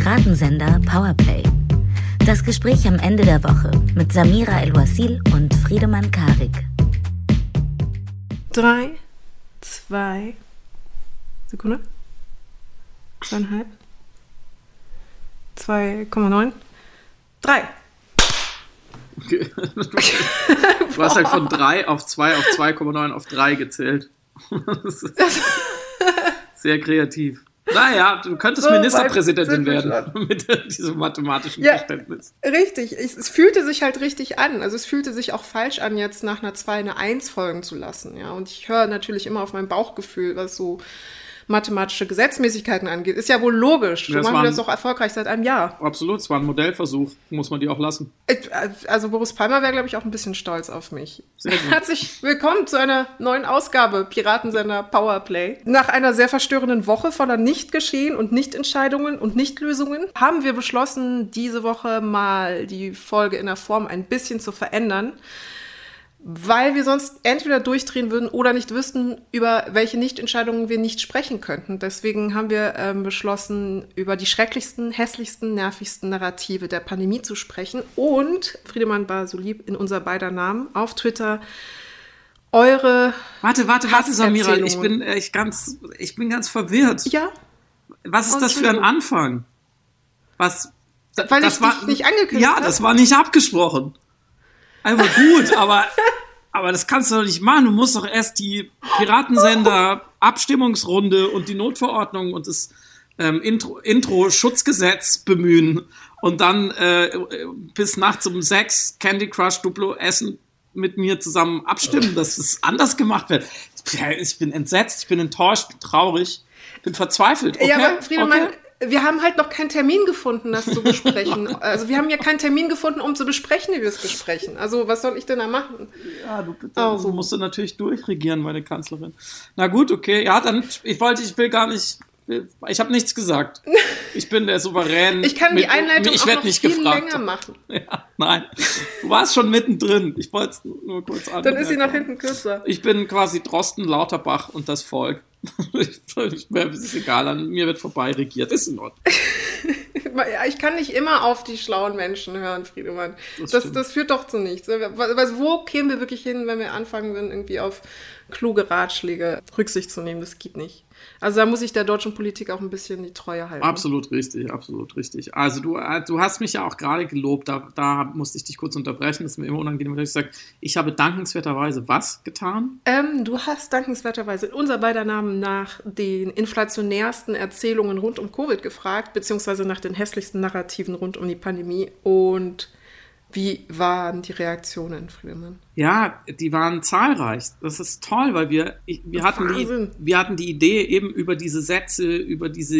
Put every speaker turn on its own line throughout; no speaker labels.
Piratensender Powerplay. Das Gespräch am Ende der Woche mit Samira El-Wasil und Friedemann Karik.
Drei, zwei, Sekunde. Zweieinhalb. 2,9. Drei.
Okay. Du hast halt von 3 auf 2 auf 2,9 auf 3 gezählt. Sehr kreativ. Naja, du könntest so, Ministerpräsidentin werden mit diesem mathematischen ja, Verständnis.
Richtig, es, es, fühlte sich halt richtig an. Also es fühlte sich auch falsch an, jetzt nach einer 2 eine 1 folgen zu lassen. Ja, und ich höre natürlich immer auf mein Bauchgefühl, was so mathematische Gesetzmäßigkeiten angeht. Ist ja wohl logisch. So machen wir das auch erfolgreich seit einem Jahr.
Absolut, es war ein Modellversuch. Muss man die auch lassen.
Also Boris Palmer wäre, glaube ich, auch ein bisschen stolz auf mich. Herzlich willkommen zu einer neuen Ausgabe Piratensender Powerplay. Nach einer sehr verstörenden Woche voller Nicht-Geschehen und Nicht-Entscheidungen und Nicht-Lösungen haben wir beschlossen, diese Woche mal die Folge in der Form ein bisschen zu verändern weil wir sonst entweder durchdrehen würden oder nicht wüssten, über welche Nichtentscheidungen wir nicht sprechen könnten. Deswegen haben wir ähm, beschlossen, über die schrecklichsten, hässlichsten, nervigsten Narrative der Pandemie zu sprechen. Und Friedemann war so lieb in unser beider Namen auf Twitter eure.
Warte, warte, warte, Samira, ich bin äh, ich ganz, ich bin ganz verwirrt.
Ja.
Was ist das für ein Anfang? Was?
Weil das ich war, nicht angekündigt
Ja, das war nicht abgesprochen. Also gut, aber, aber das kannst du doch nicht machen. Du musst doch erst die Piratensender Abstimmungsrunde und die Notverordnung und das ähm, Intro-Schutzgesetz Intro bemühen und dann äh, bis nachts um sechs Candy Crush Duplo essen mit mir zusammen abstimmen, dass es anders gemacht wird. Ich bin entsetzt, ich bin enttäuscht, ich bin traurig, bin verzweifelt. Okay?
Ja, aber Friedemann, okay wir haben halt noch keinen Termin gefunden, das zu besprechen. also wir haben ja keinen Termin gefunden, um zu besprechen, wie wir es besprechen. Also was soll ich denn da machen?
Ja, du oh. so musst du natürlich durchregieren, meine Kanzlerin. Na gut, okay. Ja, dann, ich wollte, ich will gar nicht, ich habe nichts gesagt. Ich bin der Souverän.
Ich kann die Einleitung ich auch noch nicht viel gefragt. länger machen.
Ja, nein, du warst schon mittendrin. Ich wollte es nur kurz an.
Dann ist sie nach hinten kürzer.
Ich bin quasi Drosten, Lauterbach und das Volk. Mir ist egal, an mir wird vorbei regiert. Ist in Ordnung.
ich kann nicht immer auf die schlauen Menschen hören, Friedemann. Das, das, das führt doch zu nichts. Wo kämen wir wirklich hin, wenn wir anfangen würden, irgendwie auf kluge Ratschläge Rücksicht zu nehmen? Das geht nicht. Also da muss ich der deutschen Politik auch ein bisschen die Treue halten.
Absolut richtig, absolut richtig. Also du, äh, du hast mich ja auch gerade gelobt, da, da musste ich dich kurz unterbrechen, das ist mir immer unangenehm, wenn ich sage, ich habe dankenswerterweise was getan?
Ähm, du hast dankenswerterweise unser beider Namen nach den inflationärsten Erzählungen rund um Covid gefragt, beziehungsweise nach den hässlichsten Narrativen rund um die Pandemie und wie waren die Reaktionen, Friedemann?
Ja, die waren zahlreich. Das ist toll, weil wir, wir, hatten die, wir hatten die Idee eben über diese Sätze, über diese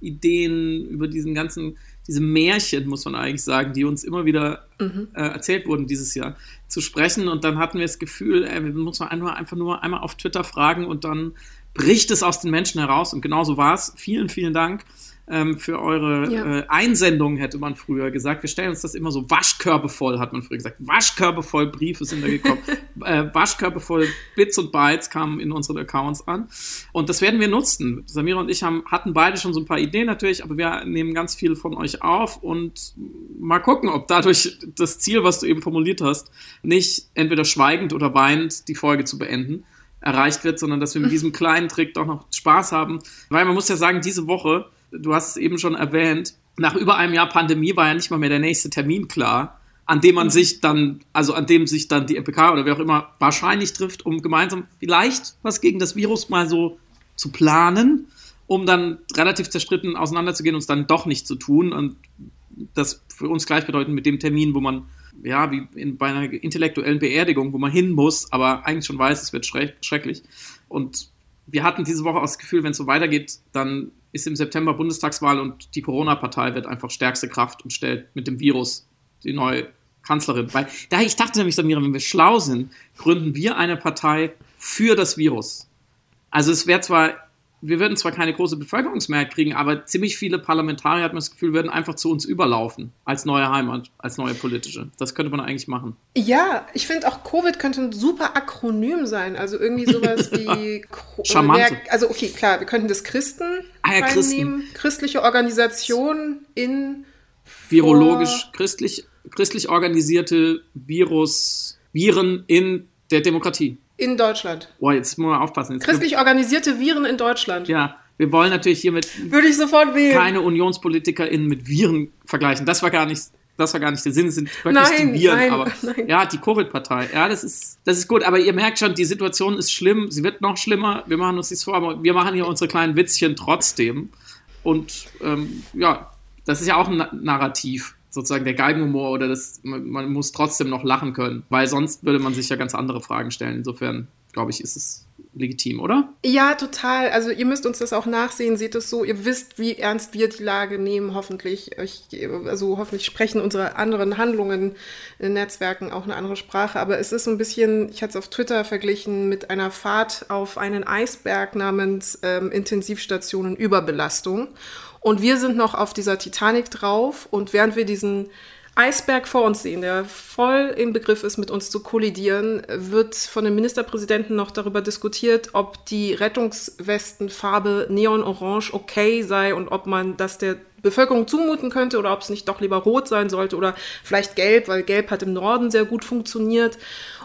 Ideen, über diesen ganzen, diese Märchen, muss man eigentlich sagen, die uns immer wieder mhm. äh, erzählt wurden dieses Jahr, zu sprechen. Und dann hatten wir das Gefühl, ey, wir müssen einfach nur einmal auf Twitter fragen und dann bricht es aus den Menschen heraus. Und genauso war es. Vielen, vielen Dank ähm, für eure ja. äh, Einsendungen, hätte man früher gesagt. Wir stellen uns das immer so waschkörbevoll, hat man früher gesagt. Waschkörbevoll Briefe sind da gekommen. äh, waschkörbevoll Bits und Bytes kamen in unseren Accounts an. Und das werden wir nutzen. Samira und ich haben, hatten beide schon so ein paar Ideen natürlich, aber wir nehmen ganz viel von euch auf und mal gucken, ob dadurch das Ziel, was du eben formuliert hast, nicht entweder schweigend oder weinend die Folge zu beenden erreicht wird, sondern dass wir mit diesem kleinen Trick doch noch Spaß haben. Weil man muss ja sagen, diese Woche du hast es eben schon erwähnt, nach über einem Jahr Pandemie war ja nicht mal mehr der nächste Termin klar, an dem man mhm. sich dann, also an dem sich dann die EPK oder wer auch immer wahrscheinlich trifft, um gemeinsam vielleicht was gegen das Virus mal so zu planen, um dann relativ zerstritten auseinanderzugehen und es dann doch nicht zu tun. Und das für uns gleichbedeutend mit dem Termin, wo man, ja, wie in, bei einer intellektuellen Beerdigung, wo man hin muss, aber eigentlich schon weiß, es wird schrecklich. Und wir hatten diese Woche auch das Gefühl, wenn es so weitergeht, dann ist im September Bundestagswahl und die Corona-Partei wird einfach stärkste Kraft und stellt mit dem Virus die neue Kanzlerin. Weil da ich dachte nämlich, Samira, wenn wir schlau sind, gründen wir eine Partei für das Virus. Also es wäre zwar wir würden zwar keine große Bevölkerungsmehrheit kriegen, aber ziemlich viele Parlamentarier, hat man das Gefühl, würden einfach zu uns überlaufen als neue Heimat, als neue politische. Das könnte man eigentlich machen.
Ja, ich finde auch Covid könnte ein super Akronym sein. Also irgendwie sowas wie.
Charmant.
Also okay, klar, wir könnten das Christen
ah, ja, Christen.
Christliche Organisation in
virologisch christlich, christlich organisierte Virus, Viren in der Demokratie.
In Deutschland.
Boah, jetzt muss man aufpassen. Jetzt
christlich organisierte Viren in Deutschland.
Ja, wir wollen natürlich hiermit
Würde ich sofort wählen.
keine UnionspolitikerInnen mit Viren vergleichen. Das war gar nicht, das war gar nicht der Sinn, es sind wirklich
Nein,
die Viren.
nein,
aber
nein.
ja, die Covid-Partei. Ja, das ist, das ist gut. Aber ihr merkt schon, die Situation ist schlimm. Sie wird noch schlimmer. Wir machen uns nichts vor, aber wir machen hier unsere kleinen Witzchen trotzdem. Und ähm, ja, das ist ja auch ein Na- Narrativ, sozusagen der Galgenhumor oder das, man, muss trotzdem noch lachen können, weil sonst würde man sich ja ganz andere Fragen stellen. Insofern, glaube ich, ist es legitim, oder?
Ja, total. Also ihr müsst uns das auch nachsehen, seht es so. Ihr wisst, wie ernst wir die Lage nehmen, hoffentlich. Ich, also hoffentlich sprechen unsere anderen Handlungen in Netzwerken auch eine andere Sprache. Aber es ist so ein bisschen, ich hatte es auf Twitter verglichen mit einer Fahrt auf einen Eisberg namens ähm, Intensivstationen Überbelastung. Und wir sind noch auf dieser Titanic drauf und während wir diesen Eisberg vor uns sehen, der voll im Begriff ist, mit uns zu kollidieren, wird von dem Ministerpräsidenten noch darüber diskutiert, ob die Rettungswestenfarbe Neon-Orange okay sei und ob man das der Bevölkerung zumuten könnte oder ob es nicht doch lieber rot sein sollte oder vielleicht gelb, weil gelb hat im Norden sehr gut funktioniert.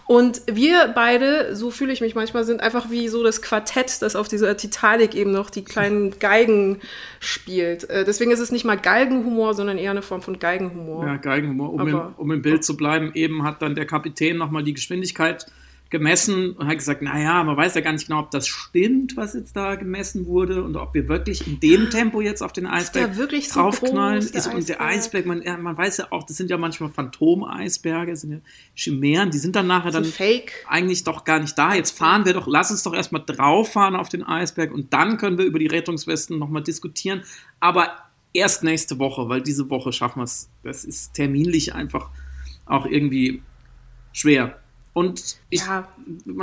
Und wir beide, so fühle ich mich manchmal, sind einfach wie so das Quartett, das auf dieser Titanic eben noch die kleinen Geigen spielt. Äh, deswegen ist es nicht mal Galgenhumor, sondern eher eine Form von Geigenhumor.
Ja, Geigenhumor. Um, im, um im Bild zu bleiben, eben hat dann der Kapitän nochmal die Geschwindigkeit gemessen und hat gesagt, naja, man weiß ja gar nicht genau, ob das stimmt, was jetzt da gemessen wurde und ob wir wirklich in dem Tempo jetzt auf den Eisberg
wirklich so
draufknallen.
groß, der
ist, und der
Eisberg?
Eisberg, man, ja, man weiß ja auch, das sind ja manchmal Phantom-Eisberge, das sind ja Chimären, die sind dann nachher dann
Fake.
eigentlich doch gar nicht da. Jetzt fahren wir doch, lass uns doch erstmal drauf fahren auf den Eisberg und dann können wir über die Rettungswesten nochmal diskutieren. Aber erst nächste Woche, weil diese Woche schaffen wir es. Das ist terminlich einfach auch irgendwie schwer. Und ich,
Ja.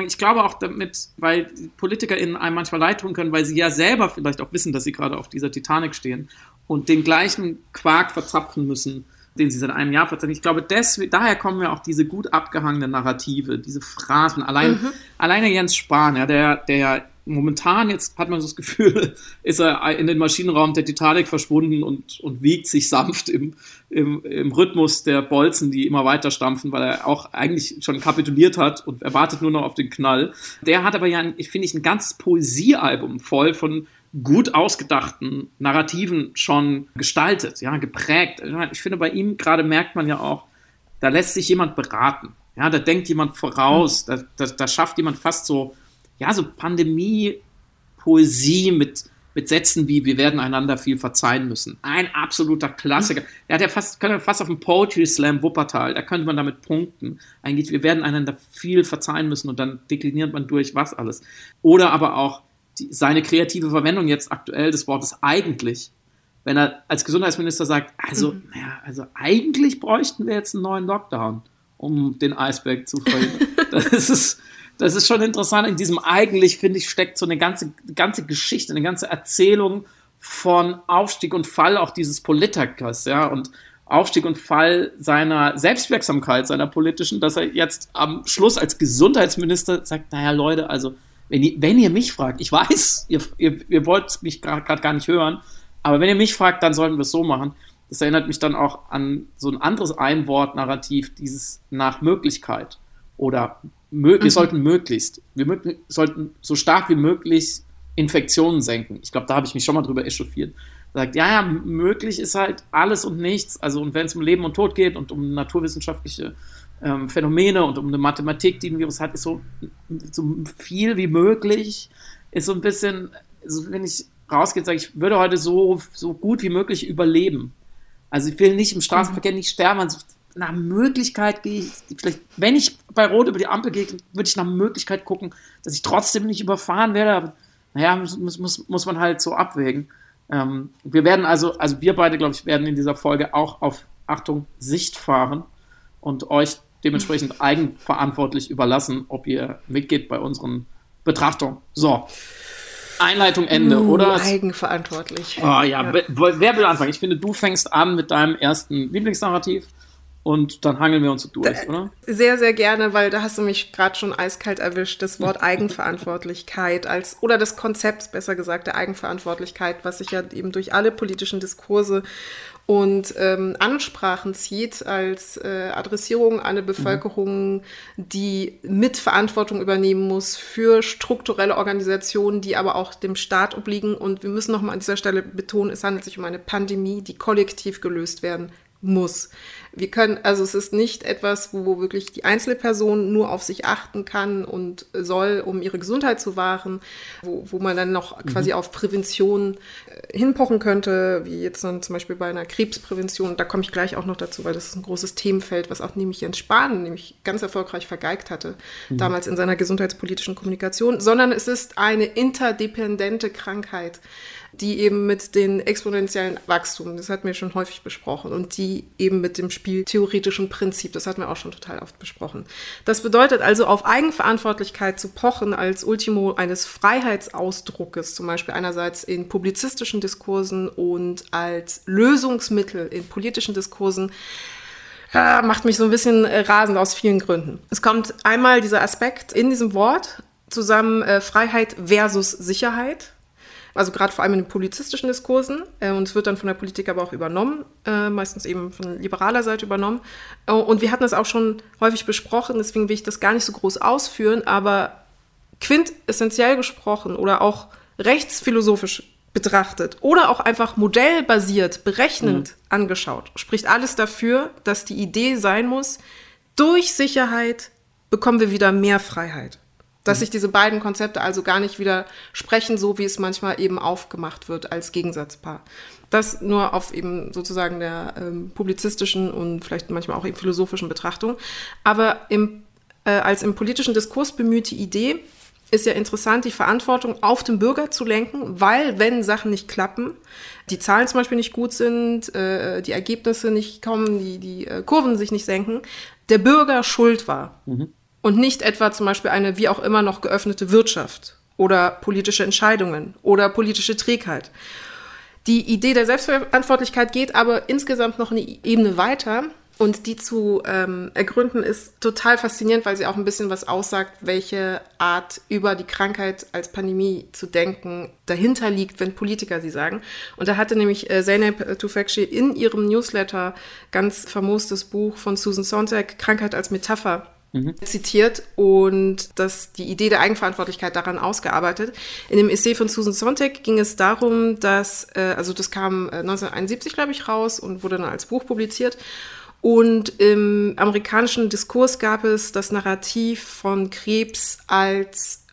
ich glaube auch damit, weil PolitikerInnen einem manchmal leid tun können, weil sie ja selber vielleicht auch wissen, dass sie gerade auf dieser Titanic stehen und den gleichen Quark verzapfen müssen, den sie seit einem Jahr verzapfen. Ich glaube, deswegen, daher kommen ja auch diese gut abgehangenen Narrative, diese Phrasen. Allein, alleine Jens Spahn, ja, der, der momentan, jetzt hat man so das Gefühl, ist er in den Maschinenraum der Titanic verschwunden und, und wiegt sich sanft im, im, im Rhythmus der Bolzen, die immer weiter stampfen, weil er auch eigentlich schon kapituliert hat und er wartet nur noch auf den Knall. Der hat aber ja, ich finde ich, ein ganzes Poesiealbum voll von gut ausgedachten Narrativen schon gestaltet, ja, geprägt. Ich finde, bei ihm gerade merkt man ja auch, da lässt sich jemand beraten. Ja, da denkt jemand voraus, da, da, da schafft jemand fast so, ja, so Pandemie-Poesie mit, mit Sätzen wie wir werden einander viel verzeihen müssen. Ein absoluter Klassiker. Der hat ja fast, könnte fast auf dem Poetry Slam Wuppertal, da könnte man damit punkten. Eigentlich, wir werden einander viel verzeihen müssen und dann dekliniert man durch was alles. Oder aber auch die, seine kreative Verwendung jetzt aktuell des Wortes eigentlich. Wenn er als Gesundheitsminister sagt, also, naja, also eigentlich bräuchten wir jetzt einen neuen Lockdown, um den Eisberg zu verhindern. das ist, das ist schon interessant. In diesem eigentlich, finde ich, steckt so eine ganze, ganze Geschichte, eine ganze Erzählung von Aufstieg und Fall auch dieses Politikers, ja, und Aufstieg und Fall seiner Selbstwirksamkeit, seiner politischen, dass er jetzt am Schluss als Gesundheitsminister sagt, naja, Leute, also, wenn ihr, wenn ihr mich fragt, ich weiß, ihr, ihr, ihr wollt mich gerade gar nicht hören, aber wenn ihr mich fragt, dann sollten wir es so machen. Das erinnert mich dann auch an so ein anderes Einwort-Narrativ, dieses nach Möglichkeit. Oder wir sollten möglichst, wir mö sollten so stark wie möglich Infektionen senken. Ich glaube, da habe ich mich schon mal drüber echauffiert. Sagt, ja, ja, möglich ist halt alles und nichts. Also, und wenn es um Leben und Tod geht und um naturwissenschaftliche ähm, Phänomene und um eine Mathematik, die ein Virus hat, ist so, so viel wie möglich, ist so ein bisschen, also wenn ich rausgehe, sage ich, würde heute so, so gut wie möglich überleben. Also ich will nicht im Straßenverkehr nicht sterben. Also nach Möglichkeit gehe ich, vielleicht, wenn ich bei Rot über die Ampel gehe, würde ich nach Möglichkeit gucken, dass ich trotzdem nicht überfahren werde. Aber naja, muss, muss, muss man halt so abwägen. Ähm, wir werden also, also wir beide, glaube ich, werden in dieser Folge auch auf, Achtung, Sicht fahren und euch dementsprechend eigenverantwortlich überlassen, ob ihr mitgeht bei unseren Betrachtungen. So. Einleitung Ende,
Uh,
oder?
Eigenverantwortlich.
Oh ja, wer wer will anfangen? Ich finde, du fängst an mit deinem ersten Lieblingsnarrativ. Und dann hangeln wir uns durch, da, oder?
Sehr, sehr gerne, weil da hast du mich gerade schon eiskalt erwischt. Das Wort Eigenverantwortlichkeit als oder das Konzept, besser gesagt, der Eigenverantwortlichkeit, was sich ja eben durch alle politischen Diskurse und ähm, Ansprachen zieht als äh, Adressierung an eine mhm. Bevölkerung, die Mitverantwortung übernehmen muss für strukturelle Organisationen, die aber auch dem Staat obliegen. Und wir müssen nochmal an dieser Stelle betonen, es handelt sich um eine Pandemie, die kollektiv gelöst werden muss. Wir können, also es ist nicht etwas, wo wirklich die einzelne Person nur auf sich achten kann und soll, um ihre Gesundheit zu wahren, wo, wo man dann noch mhm. quasi auf Prävention äh, hinpochen könnte, wie jetzt dann zum Beispiel bei einer Krebsprävention. Da komme ich gleich auch noch dazu, weil das ist ein großes Themenfeld, was auch nämlich Jens Spahn nämlich ganz erfolgreich vergeigt hatte, mhm. damals in seiner gesundheitspolitischen Kommunikation, sondern es ist eine interdependente Krankheit die eben mit den exponentiellen Wachstum, das hatten wir schon häufig besprochen, und die eben mit dem spieltheoretischen Prinzip, das hatten wir auch schon total oft besprochen. Das bedeutet also, auf Eigenverantwortlichkeit zu pochen als Ultimo eines Freiheitsausdruckes, zum Beispiel einerseits in publizistischen Diskursen und als Lösungsmittel in politischen Diskursen, macht mich so ein bisschen äh, rasend aus vielen Gründen. Es kommt einmal dieser Aspekt in diesem Wort zusammen äh, Freiheit versus Sicherheit also gerade vor allem in den polizistischen Diskursen. Äh, und es wird dann von der Politik aber auch übernommen, äh, meistens eben von liberaler Seite übernommen. Äh, und wir hatten das auch schon häufig besprochen, deswegen will ich das gar nicht so groß ausführen, aber quintessentiell gesprochen oder auch rechtsphilosophisch betrachtet oder auch einfach modellbasiert, berechnend mhm. angeschaut, spricht alles dafür, dass die Idee sein muss, durch Sicherheit bekommen wir wieder mehr Freiheit. Dass sich diese beiden Konzepte also gar nicht widersprechen, so wie es manchmal eben aufgemacht wird als Gegensatzpaar. Das nur auf eben sozusagen der ähm, publizistischen und vielleicht manchmal auch eben philosophischen Betrachtung. Aber im, äh, als im politischen Diskurs bemühte Idee ist ja interessant, die Verantwortung auf den Bürger zu lenken, weil wenn Sachen nicht klappen, die Zahlen zum Beispiel nicht gut sind, äh, die Ergebnisse nicht kommen, die, die äh, Kurven sich nicht senken, der Bürger schuld war. Mhm und nicht etwa zum Beispiel eine wie auch immer noch geöffnete Wirtschaft oder politische Entscheidungen oder politische Trägheit. Die Idee der Selbstverantwortlichkeit geht aber insgesamt noch eine Ebene weiter und die zu ähm, ergründen ist total faszinierend, weil sie auch ein bisschen was aussagt, welche Art über die Krankheit als Pandemie zu denken dahinter liegt, wenn Politiker sie sagen. Und da hatte nämlich äh, Zeynep Tufekci in ihrem Newsletter ganz famostes Buch von Susan Sontag, Krankheit als Metapher, mhm. zitiert und das, die Idee der Eigenverantwortlichkeit daran ausgearbeitet. In dem Essay von Susan Sontag ging es darum, dass, äh, also das kam äh, 1971, glaube ich, raus und wurde dann als Buch publiziert. Und im amerikanischen Diskurs gab es das Narrativ von Krebs als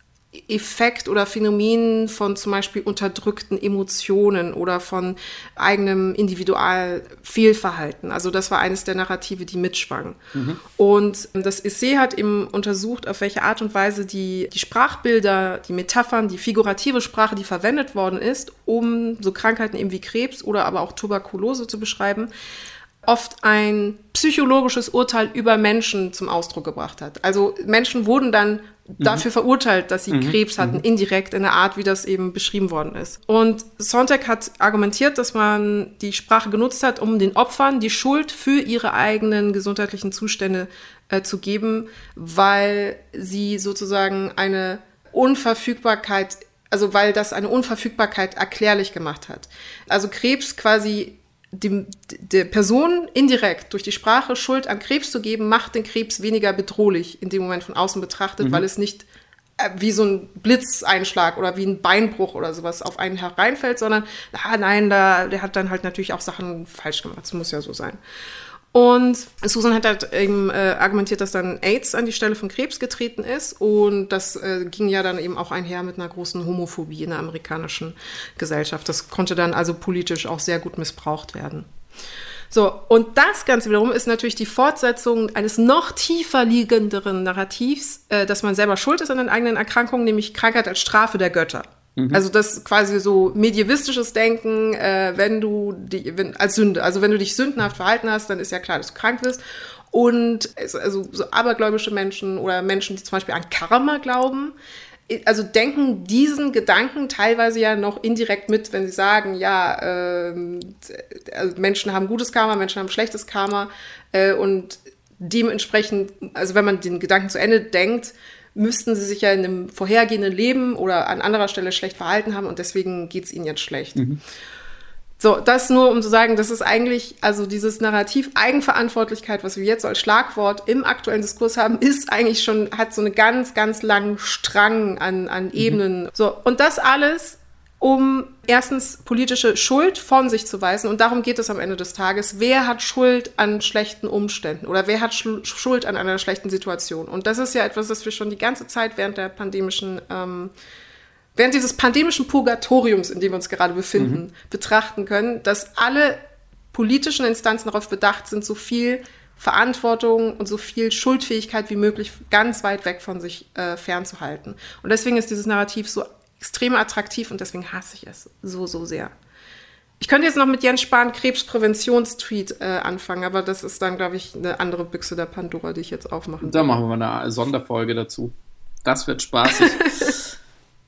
Effekt oder Phänomen von zum Beispiel unterdrückten Emotionen oder von eigenem Individualfehlverhalten. Also das war eines der Narrative, die mitschwangen. Mhm. Und das Essay hat eben untersucht, auf welche Art und Weise die, die Sprachbilder, die Metaphern, die figurative Sprache, die verwendet worden ist, um so Krankheiten eben wie Krebs oder aber auch Tuberkulose zu beschreiben, oft ein psychologisches Urteil über Menschen zum Ausdruck gebracht hat. Also Menschen wurden dann. Dafür verurteilt, dass sie mhm. Krebs hatten, mhm. indirekt in der Art, wie das eben beschrieben worden ist. Und Sontag hat argumentiert, dass man die Sprache genutzt hat, um den Opfern die Schuld für ihre eigenen gesundheitlichen Zustände äh, zu geben, weil sie sozusagen eine Unverfügbarkeit also weil das eine Unverfügbarkeit erklärlich gemacht hat. Also Krebs quasi dem, der Person indirekt durch die Sprache Schuld an Krebs zu geben, macht den Krebs weniger bedrohlich in dem Moment von außen betrachtet, mhm. weil es nicht äh, wie so ein Blitzeinschlag oder wie ein Beinbruch oder sowas auf einen hereinfällt, sondern, ah nein, da, der hat dann halt natürlich auch Sachen falsch gemacht. Das muss ja so sein. Und Susan hat halt eben äh, argumentiert, dass dann AIDS an die Stelle von Krebs getreten ist. Und das äh, ging ja dann eben auch einher mit einer großen Homophobie in der amerikanischen Gesellschaft. Das konnte dann also politisch auch sehr gut missbraucht werden. So, und das Ganze wiederum ist natürlich die Fortsetzung eines noch tiefer liegenderen Narrativs, äh, dass man selber schuld ist an den eigenen Erkrankungen, nämlich Krankheit als Strafe der Götter. Mhm. Also das quasi so medievistisches Denken, äh, wenn du die, wenn, als Sünde, also wenn du dich sündenhaft verhalten hast, dann ist ja klar, dass du krank wirst. Und also so abergläubische Menschen oder Menschen, die zum Beispiel an Karma glauben, also denken diesen Gedanken teilweise ja noch indirekt mit, wenn sie sagen, ja, äh, Menschen haben gutes Karma, Menschen haben schlechtes Karma. Äh, und dementsprechend, also wenn man den Gedanken zu Ende denkt, müssten sie sich ja in einem vorhergehenden Leben oder an anderer Stelle schlecht verhalten haben und deswegen geht es ihnen jetzt schlecht. Mhm. So, das nur, um zu sagen, das ist eigentlich, also dieses Narrativ Eigenverantwortlichkeit, was wir jetzt als Schlagwort im aktuellen Diskurs haben, ist eigentlich schon, hat so einen ganz, ganz langen Strang an, an mhm. Ebenen. So, und das alles um erstens politische Schuld von sich zu weisen. Und darum geht es am Ende des Tages. Wer hat Schuld an schlechten Umständen oder wer hat Schuld an einer schlechten Situation? Und das ist ja etwas, das wir schon die ganze Zeit während der pandemischen, ähm, während dieses pandemischen Purgatoriums, in dem wir uns gerade befinden, mhm. betrachten können, dass alle politischen Instanzen darauf bedacht sind, so viel Verantwortung und so viel Schuldfähigkeit wie möglich ganz weit weg von sich äh, fernzuhalten. Und deswegen ist dieses Narrativ so extrem attraktiv und deswegen hasse ich es so, so sehr. Ich könnte jetzt noch mit Jens Spahn Krebspräventionstweet äh, anfangen, aber das ist dann, glaube ich, eine andere Büchse der Pandora, die ich jetzt aufmachen
Da machen wir eine Sonderfolge dazu. Das wird spaßig.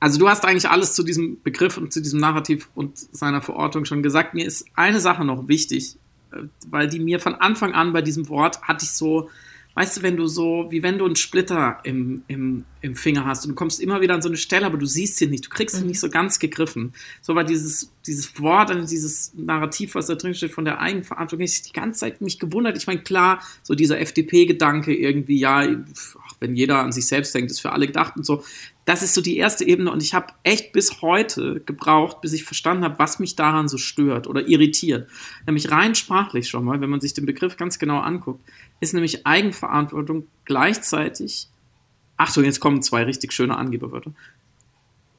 also du hast eigentlich alles zu diesem Begriff und zu diesem Narrativ und seiner Verortung schon gesagt. Mir ist eine Sache noch wichtig, äh, weil die mir von Anfang an bei diesem Wort hatte ich so, weißt du, wenn du so, wie wenn du einen Splitter im, im, im Finger hast und du kommst immer wieder an so eine Stelle, aber du siehst sie nicht, du kriegst sie mhm. nicht so ganz gegriffen. So war dieses, dieses Wort, dieses Narrativ, was da drin steht von der Eigenverantwortung, ich die ganze Zeit mich gewundert. Ich meine, klar, so dieser FDP-Gedanke irgendwie, ja, wenn jeder an sich selbst denkt, ist für alle gedacht und so. Das ist so die erste Ebene und ich habe echt bis heute gebraucht, bis ich verstanden habe, was mich daran so stört oder irritiert. Nämlich rein sprachlich schon mal, wenn man sich den Begriff ganz genau anguckt ist nämlich Eigenverantwortung gleichzeitig. Achtung, jetzt kommen zwei richtig schöne Angeberwörter.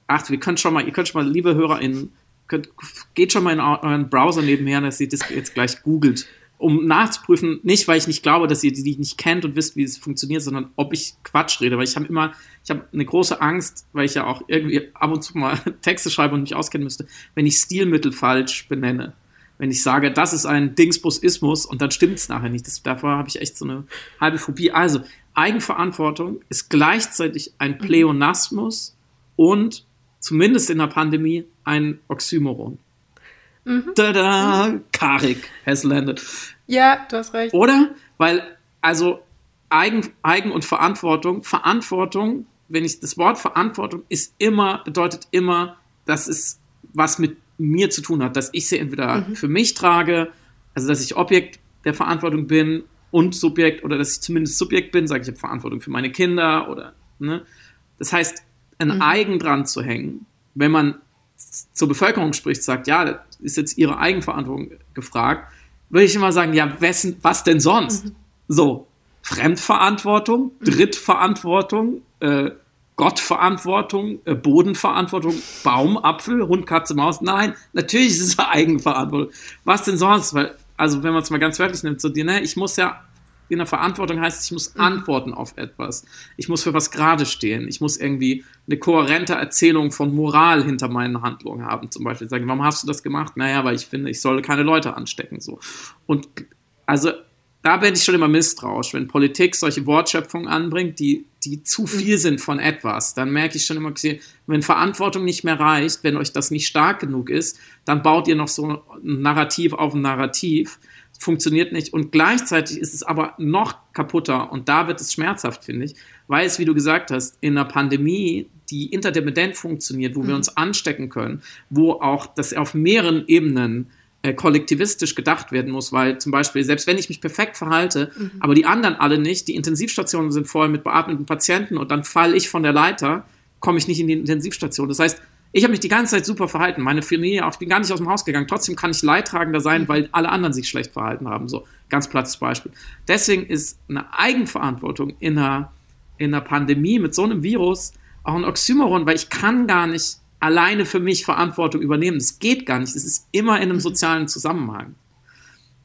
Achtung, ihr könnt schon mal, ihr könnt schon mal, liebe HörerInnen, könnt, geht schon mal in euren Browser nebenher, dass ihr das jetzt gleich googelt, um nachzuprüfen, nicht weil ich nicht glaube, dass ihr die nicht kennt und wisst, wie es funktioniert, sondern ob ich Quatsch rede, weil ich habe immer, ich habe eine große Angst, weil ich ja auch irgendwie ab und zu mal Texte schreibe und mich auskennen müsste, wenn ich Stilmittel falsch benenne wenn ich sage, das ist ein Dingsbusismus und dann stimmt es nachher nicht. Das, davor habe ich echt so eine halbe Phobie. Also, Eigenverantwortung ist gleichzeitig ein mhm. Pleonasmus und zumindest in der Pandemie ein Oxymoron. Mhm. Tada! Mhm. Karik, Hessländer.
Ja, du hast recht.
Oder? Weil, also, Eigen, Eigen und Verantwortung, Verantwortung, wenn ich das Wort Verantwortung ist immer, bedeutet immer, das ist was mit mir zu tun hat, dass ich sie entweder mhm. für mich trage, also dass ich Objekt der Verantwortung bin und Subjekt oder dass ich zumindest Subjekt bin, sage ich, habe Verantwortung für meine Kinder oder, ne? Das heißt, ein mhm. Eigen dran zu hängen, wenn man zur Bevölkerung spricht, sagt, ja, das ist jetzt ihre Eigenverantwortung gefragt, würde ich immer sagen, ja, wessen, was denn sonst? Mhm. So, Fremdverantwortung, mhm. Drittverantwortung, äh, Gottverantwortung, äh, Bodenverantwortung, Baum, Apfel, Hund, Katze, Maus. Nein, natürlich ist es Eigenverantwortung. Was denn sonst? Weil, also wenn man es mal ganz wörtlich nimmt, so, ne, ich muss ja in der Verantwortung heißt, ich muss mhm. antworten auf etwas. Ich muss für was gerade stehen. Ich muss irgendwie eine kohärente Erzählung von Moral hinter meinen Handlungen haben. Zum Beispiel sagen, warum hast du das gemacht? Naja, weil ich finde, ich soll keine Leute anstecken. So. Und also da bin ich schon immer misstrauisch, wenn Politik solche Wortschöpfungen anbringt, die, die zu viel mhm. sind von etwas, dann merke ich schon immer, wenn Verantwortung nicht mehr reicht, wenn euch das nicht stark genug ist, dann baut ihr noch so ein Narrativ auf ein Narrativ. Funktioniert nicht. Und gleichzeitig ist es aber noch kaputter und da wird es schmerzhaft, finde ich, weil es, wie du gesagt hast, in einer Pandemie, die interdependent funktioniert, wo mhm. wir uns anstecken können, wo auch das auf mehreren Ebenen äh, kollektivistisch gedacht werden muss, weil zum Beispiel, selbst wenn ich mich perfekt verhalte, mhm. aber die anderen alle nicht, die Intensivstationen sind voll mit beatmeten Patienten und dann falle ich von der Leiter, komme ich nicht in die Intensivstation. Das heißt, ich habe mich die ganze Zeit super verhalten. Meine Familie auch, ich bin gar nicht aus dem Haus gegangen. Trotzdem kann ich leidtragender sein, mhm. weil alle anderen sich schlecht verhalten haben. So, ganz plattes Beispiel. Deswegen ist eine Eigenverantwortung in einer, in einer Pandemie mit so einem Virus auch ein Oxymoron, weil ich kann gar nicht alleine für mich Verantwortung übernehmen. Das geht gar nicht. Es ist immer in einem mhm. sozialen Zusammenhang.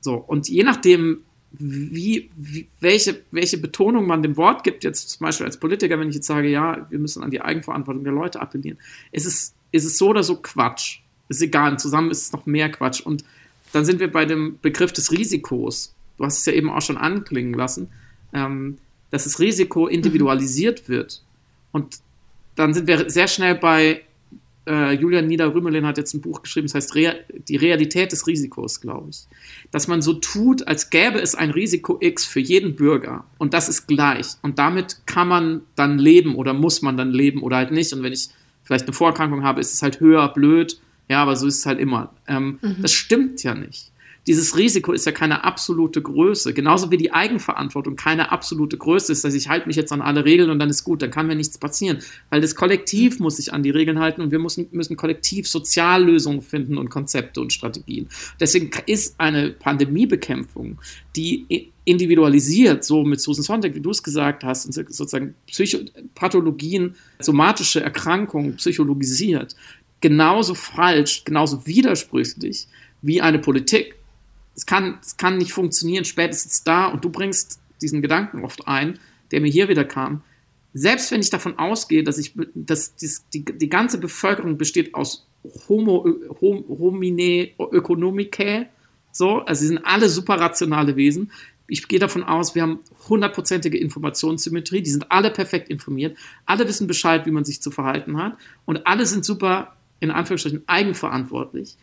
So, und je nachdem, wie, wie, welche, welche Betonung man dem Wort gibt, jetzt zum Beispiel als Politiker, wenn ich jetzt sage, ja, wir müssen an die Eigenverantwortung der Leute appellieren, ist es, ist es so oder so Quatsch. Ist egal, zusammen ist es noch mehr Quatsch. Und dann sind wir bei dem Begriff des Risikos. Du hast es ja eben auch schon anklingen lassen, ähm, dass das Risiko individualisiert wird. Und dann sind wir sehr schnell bei äh, Julian Niederrümelin hat jetzt ein Buch geschrieben, das heißt Re Die Realität des Risikos, glaube ich. Dass man so tut, als gäbe es ein Risiko X für jeden Bürger und das ist gleich. Und damit kann man dann leben oder muss man dann leben oder halt nicht. Und wenn ich vielleicht eine Vorerkrankung habe, ist es halt höher, blöd. Ja, aber so ist es halt immer. Ähm, mhm. Das stimmt ja nicht dieses Risiko ist ja keine absolute Größe. Genauso wie die Eigenverantwortung keine absolute Größe ist, dass ich halte mich jetzt an alle Regeln und dann ist gut, dann kann mir nichts passieren. Weil das Kollektiv muss sich an die Regeln halten und wir müssen, müssen kollektiv Soziallösungen finden und Konzepte und Strategien. Deswegen ist eine Pandemiebekämpfung, die individualisiert, so mit Susan Sontag, wie du es gesagt hast, und sozusagen Psycho Pathologien, somatische Erkrankungen psychologisiert, genauso falsch, genauso widersprüchlich wie eine Politik es kann, es kann nicht funktionieren, spätestens da, und du bringst diesen Gedanken oft ein, der mir hier wieder kam. Selbst wenn ich davon ausgehe, dass, ich, dass die, die ganze Bevölkerung besteht aus Homo, Hom, Homine Ökonomicae, so, also sie sind alle superrationale Wesen. Ich gehe davon aus, wir haben hundertprozentige Informationssymmetrie, die sind alle perfekt informiert, alle wissen Bescheid, wie man sich zu verhalten hat und alle sind super, in Anführungsstrichen, eigenverantwortlich.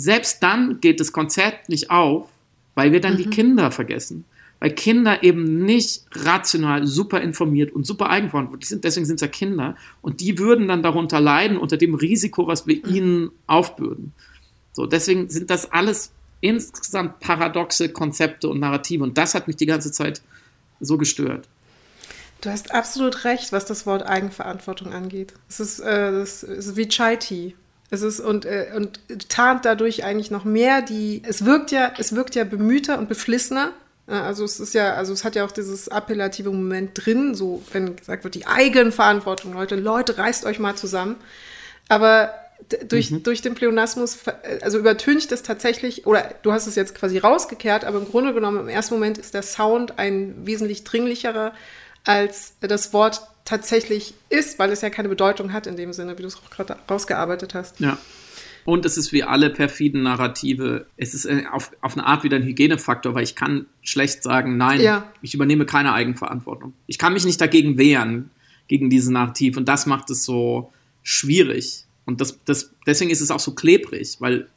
Selbst dann geht das Konzept nicht auf, weil wir dann mhm. die Kinder vergessen. Weil Kinder eben nicht rational super informiert und super eigenverantwortlich sind. Deswegen sind es ja Kinder. Und die würden dann darunter leiden, unter dem Risiko, was wir mhm. ihnen aufbürden. So, deswegen sind das alles insgesamt paradoxe Konzepte und Narrative. Und das hat mich die ganze Zeit so gestört.
Du hast absolut recht, was das Wort Eigenverantwortung angeht. Es ist, äh, ist wie Chai Tea. Es ist und, äh, und tarnt dadurch eigentlich noch mehr die, es wirkt ja, es wirkt ja bemühter und beflissener. Also es ist ja, also es hat ja auch dieses appellative Moment drin, so wenn gesagt wird, die Eigenverantwortung, Leute, Leute, reißt euch mal zusammen. Aber durch, mhm. durch den Pleonasmus, also übertüncht es tatsächlich, oder du hast es jetzt quasi rausgekehrt, aber im Grunde genommen im ersten Moment ist der Sound ein wesentlich dringlicherer als das Wort tatsächlich ist, weil es ja keine Bedeutung hat in dem Sinne, wie du es auch gerade rausgearbeitet hast.
Ja. Und es ist wie alle perfiden Narrative, es ist äh, auf, auf eine Art wieder ein Hygienefaktor, weil ich kann schlecht sagen, nein, ja. ich übernehme keine Eigenverantwortung. Ich kann mich nicht dagegen wehren, gegen dieses Narrativ. Und das macht es so schwierig. Und das, das, deswegen ist es auch so klebrig, weil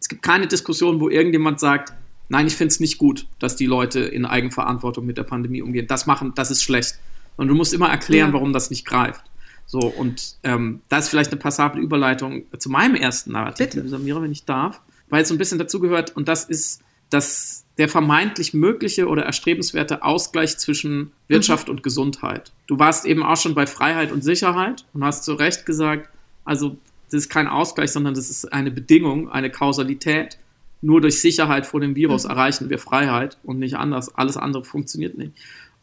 es gibt keine Diskussion, wo irgendjemand sagt, nein, ich finde es nicht gut, dass die Leute in Eigenverantwortung mit der Pandemie umgehen. Das machen, das ist schlecht. Und du musst immer erklären, ja. warum das nicht greift. So, und ähm, da ist vielleicht eine passable Überleitung zu meinem ersten Narrativ, Bitte. Samira, wenn ich darf, weil es so ein bisschen dazugehört, und das ist, dass der vermeintlich mögliche oder erstrebenswerte Ausgleich zwischen Wirtschaft mhm. und Gesundheit. Du warst eben auch schon bei Freiheit und Sicherheit und hast zu Recht gesagt, also das ist kein Ausgleich, sondern das ist eine Bedingung, eine Kausalität. Nur durch Sicherheit vor dem Virus mhm. erreichen wir Freiheit und nicht anders. Alles andere funktioniert nicht.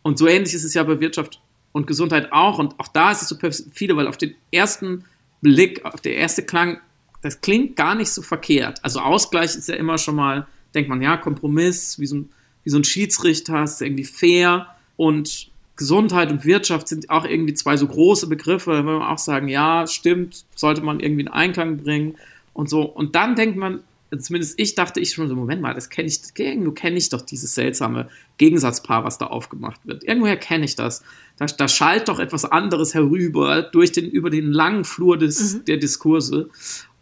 Und so ähnlich ist es ja bei Wirtschaft und Gesundheit auch. Und auch da ist es so perfide, weil auf den ersten Blick, auf der erste Klang, das klingt gar nicht so verkehrt. Also Ausgleich ist ja immer schon mal, denkt man, ja, Kompromiss, wie so ein, wie so ein Schiedsrichter, ist irgendwie fair. Und Gesundheit und Wirtschaft sind auch irgendwie zwei so große Begriffe. Da würde man auch sagen, ja, stimmt, sollte man irgendwie in Einklang bringen und so. Und dann denkt man, zumindest ich dachte ich schon so, Moment mal, das kenne ich, irgendwo kenne ich doch dieses seltsame Gegensatzpaar, was da aufgemacht wird. Irgendwoher kenne ich das. Da, da schallt doch etwas anderes herüber durch den, über den langen Flur des, mhm. der Diskurse.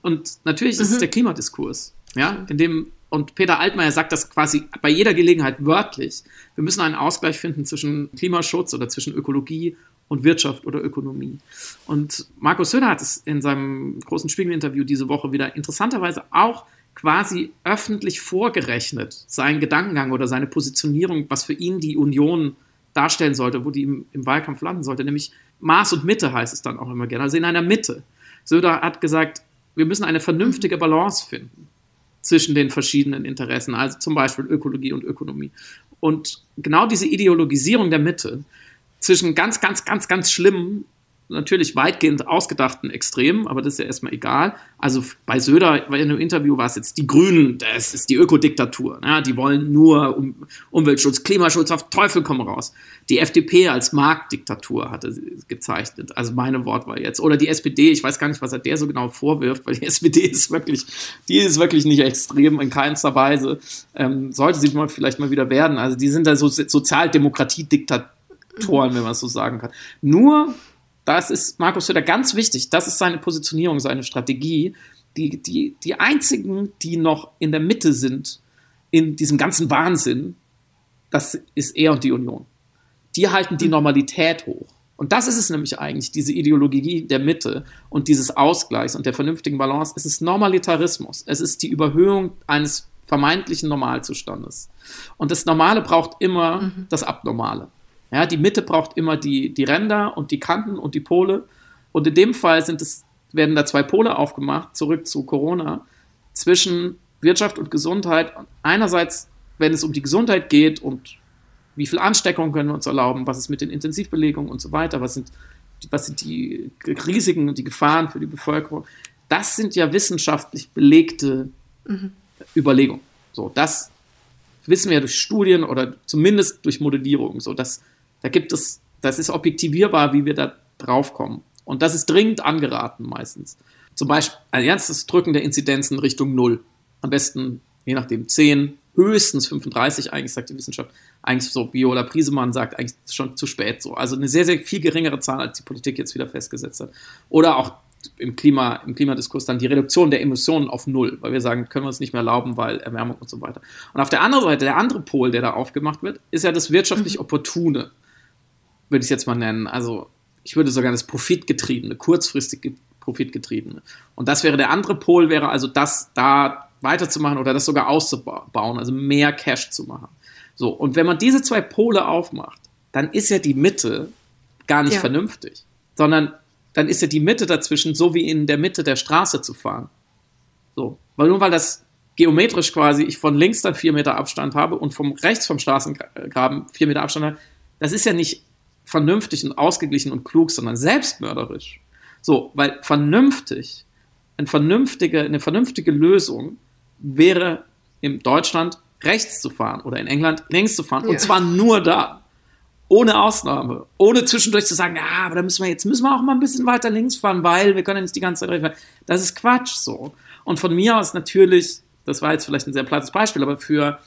Und natürlich ist mhm. es der Klimadiskurs. Ja, in dem, und Peter Altmaier sagt das quasi bei jeder Gelegenheit wörtlich. Wir müssen einen Ausgleich finden zwischen Klimaschutz oder zwischen Ökologie und Wirtschaft oder Ökonomie. Und Markus Söder hat es in seinem großen Spiegel-Interview diese Woche wieder interessanterweise auch quasi öffentlich vorgerechnet, seinen Gedankengang oder seine Positionierung, was für ihn die Union darstellen sollte, wo die im, im, Wahlkampf landen sollte, nämlich Maß und Mitte heißt es dann auch immer gerne, also in einer Mitte. Söder hat gesagt, wir müssen eine vernünftige Balance finden zwischen den verschiedenen Interessen, also zum Beispiel Ökologie und Ökonomie. Und genau diese Ideologisierung der Mitte zwischen ganz, ganz, ganz, ganz schlimmen natürlich weitgehend ausgedachten Extremen, aber das ist ja erstmal egal. Also bei Söder in einem Interview war es jetzt die Grünen, das ist die Ökodiktatur. Ja, die wollen nur um, Umweltschutz, Klimaschutz, auf Teufel komm raus. Die FDP als Marktdiktatur hatte sie gezeichnet. Also meine Wort war jetzt. Oder die SPD, ich weiß gar nicht, was er der so genau vorwirft, weil die SPD ist wirklich, die ist wirklich nicht extrem in keinster Weise. Ähm, sollte sie mal vielleicht mal wieder werden. Also die sind da so Sozialdemokratie-Diktatoren, wenn man es so sagen kann. Nur das ist Markus Söder ganz wichtig. Das ist seine Positionierung, seine Strategie. Die, die, die einzigen, die noch in der Mitte sind, in diesem ganzen Wahnsinn, das ist er und die Union. Die halten die hm. Normalität hoch. Und das ist es nämlich eigentlich, diese Ideologie der Mitte und dieses Ausgleichs und der vernünftigen Balance. Es ist Normalitarismus. Es ist die Überhöhung eines vermeintlichen Normalzustandes. Und das Normale braucht immer mhm. das Abnormale. Ja, die Mitte braucht immer die, die Ränder und die Kanten und die Pole. Und in dem Fall sind es, werden da zwei Pole aufgemacht, zurück zu Corona, zwischen Wirtschaft und Gesundheit. Einerseits, wenn es um die Gesundheit geht und wie viel Ansteckung können wir uns erlauben, was ist mit den Intensivbelegungen und so weiter, was sind, was sind die Risiken und die Gefahren für die Bevölkerung. Das sind ja wissenschaftlich belegte mhm. Überlegungen. So, das wissen wir durch Studien oder zumindest durch Modellierung. So, das, da gibt es, das ist objektivierbar, wie wir da drauf kommen. Und das ist dringend angeraten meistens. Zum Beispiel ein ernstes Drücken der Inzidenzen Richtung Null. Am besten, je nachdem, 10, höchstens 35, eigentlich sagt die Wissenschaft. Eigentlich so, Viola Priesemann sagt, eigentlich schon zu spät so. Also eine sehr, sehr viel geringere Zahl, als die Politik jetzt wieder festgesetzt hat. Oder auch im, Klima, im Klimadiskurs dann die Reduktion der Emissionen auf Null, weil wir sagen, können wir uns nicht mehr erlauben, weil Erwärmung und so weiter. Und auf der anderen Seite, der andere Pol, der da aufgemacht wird, ist ja das wirtschaftlich mhm. Opportune, würde ich es jetzt mal nennen. Also ich würde sogar das Profitgetriebene, kurzfristig Profitgetriebene. Und das wäre der andere Pol, wäre also das da weiterzumachen oder das sogar auszubauen, also mehr Cash zu machen. So, und wenn man diese zwei Pole aufmacht, dann ist ja die Mitte gar nicht ja. vernünftig, sondern dann ist ja die Mitte dazwischen so wie in der Mitte der Straße zu fahren. So, weil nur weil das geometrisch quasi ich von links dann vier Meter Abstand habe und vom rechts vom Straßengraben vier Meter Abstand habe, das ist ja nicht vernünftig und ausgeglichen und klug, sondern selbstmörderisch. So, weil vernünftig, eine vernünftige, eine vernünftige Lösung wäre in Deutschland rechts zu fahren oder in England links zu fahren. Ja. Und zwar nur da. Ohne Ausnahme. Ohne zwischendurch zu sagen, ja, aber da müssen wir jetzt müssen wir auch mal ein bisschen weiter links fahren, weil wir können ja nicht die ganze Zeit rechts fahren. Das ist Quatsch so. Und von mir aus natürlich, das war jetzt vielleicht ein sehr plattes Beispiel, aber für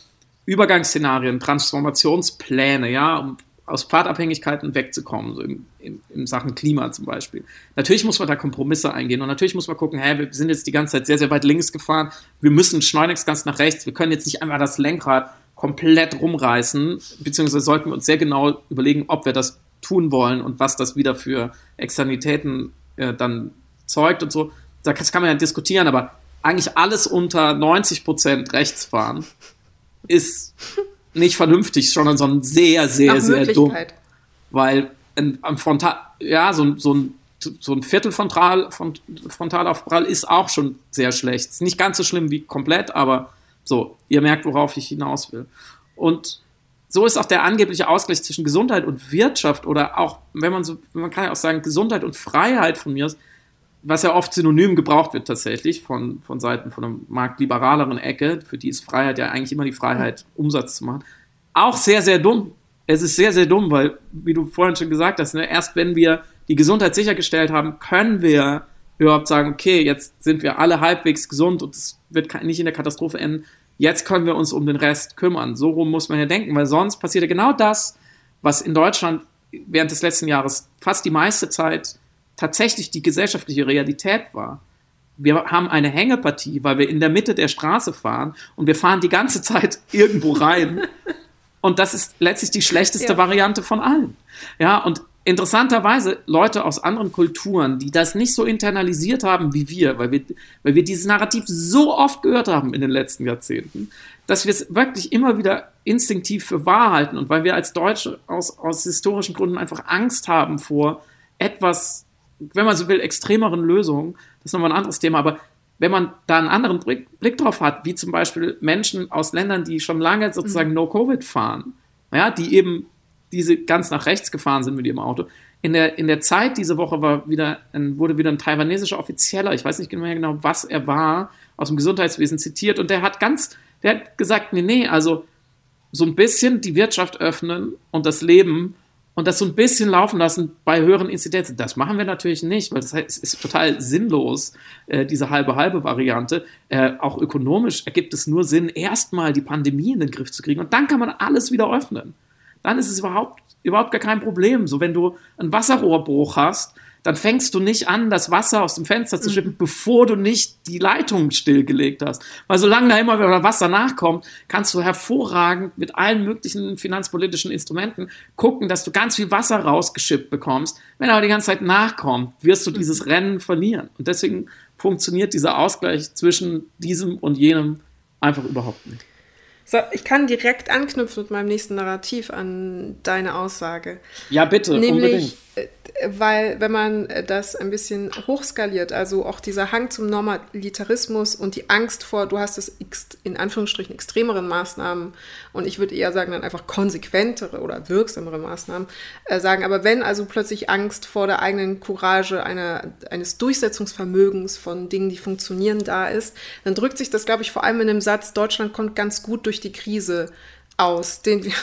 Übergangsszenarien, Transformationspläne, ja, um aus Pfadabhängigkeiten wegzukommen, so in, in, in, Sachen Klima zum Beispiel. Natürlich muss man da Kompromisse eingehen und natürlich muss man gucken, hey, wir sind jetzt die ganze Zeit sehr, sehr weit links gefahren, wir müssen schleunigst ganz nach rechts, wir können jetzt nicht einfach das Lenkrad komplett rumreißen, beziehungsweise sollten wir uns sehr genau überlegen, ob wir das tun wollen und was das wieder für Externalitäten äh, dann zeugt und so. Das kann man ja diskutieren, aber eigentlich alles unter 90 Prozent rechts fahren ist nicht vernünftig, sondern so ein sehr, sehr, sehr dumm. Weil ein, ein Frontal, ja, so, so ein so ein Viertel Frontal, Frontalaufprall ist auch schon sehr schlecht. Ist nicht ganz so schlimm wie komplett, aber so, ihr merkt, worauf ich hinaus will. Und so ist auch der angebliche Ausgleich zwischen Gesundheit und Wirtschaft oder auch, wenn man so, man kann ja auch sagen, Gesundheit und Freiheit von mir was ja oft synonym gebraucht wird tatsächlich von, von Seiten von einer marktliberaleren Ecke, für die ist Freiheit ja eigentlich immer die Freiheit, Umsatz zu machen. Auch sehr, sehr dumm. Es ist sehr, sehr dumm, weil, wie du vorhin schon gesagt hast, ne, erst wenn wir die Gesundheit sichergestellt haben, können wir überhaupt sagen, okay, jetzt sind wir alle halbwegs gesund und es wird nicht in der Katastrophe enden. Jetzt können wir uns um den Rest kümmern. So rum muss man ja denken, weil sonst passiert ja genau das, was in Deutschland während des letzten Jahres fast die meiste Zeit tatsächlich die gesellschaftliche Realität war. Wir haben eine Hängepartie, weil wir in der Mitte der Straße fahren und wir fahren die ganze Zeit irgendwo rein. und das ist letztlich die schlechteste ja. Variante von allen. Ja, und interessanterweise Leute aus anderen Kulturen, die das nicht so internalisiert haben wie wir, weil wir, weil wir dieses Narrativ so oft gehört haben in den letzten Jahrzehnten, dass wir es wirklich immer wieder instinktiv für wahr halten und weil wir als Deutsche aus, aus historischen Gründen einfach Angst haben vor etwas wenn man so will, extremeren Lösungen, das ist nochmal ein anderes Thema, aber wenn man da einen anderen Blick, Blick drauf hat, wie zum Beispiel Menschen aus Ländern, die schon lange sozusagen mhm. No-Covid fahren, ja, die eben diese ganz nach rechts gefahren sind mit ihrem Auto. In der, in der Zeit diese Woche war wieder ein, wurde wieder ein taiwanesischer Offizieller, ich weiß nicht mehr genau, was er war, aus dem Gesundheitswesen zitiert und der hat ganz, der hat gesagt, nee, nee, also so ein bisschen die Wirtschaft öffnen und das Leben und das so ein bisschen laufen lassen bei höheren Inzidenzen. Das machen wir natürlich nicht, weil das heißt, es ist total sinnlos, äh, diese halbe-halbe Variante. Äh, auch ökonomisch ergibt es nur Sinn, erstmal die Pandemie in den Griff zu kriegen und dann kann man alles wieder öffnen. Dann ist es überhaupt, überhaupt gar kein Problem. So, wenn du einen Wasserrohrbruch hast, dann fängst du nicht an, das Wasser aus dem Fenster zu schippen, mhm. bevor du nicht die Leitung stillgelegt hast. Weil solange da immer wieder Wasser nachkommt, kannst du hervorragend mit allen möglichen finanzpolitischen Instrumenten gucken, dass du ganz viel Wasser rausgeschippt bekommst. Wenn aber die ganze Zeit nachkommt, wirst du mhm. dieses Rennen verlieren. Und deswegen funktioniert dieser Ausgleich zwischen diesem und jenem einfach überhaupt nicht.
So, ich kann direkt anknüpfen mit meinem nächsten Narrativ an deine Aussage.
Ja, bitte,
Nämlich, unbedingt. Weil wenn man das ein bisschen hochskaliert, also auch dieser Hang zum Normalitarismus und die Angst vor, du hast es in Anführungsstrichen extremeren Maßnahmen und ich würde eher sagen dann einfach konsequentere oder wirksamere Maßnahmen äh, sagen, aber wenn also plötzlich Angst vor der eigenen Courage einer, eines Durchsetzungsvermögens von Dingen, die funktionieren, da ist, dann drückt sich das, glaube ich, vor allem in dem Satz, Deutschland kommt ganz gut durch die Krise aus, den wir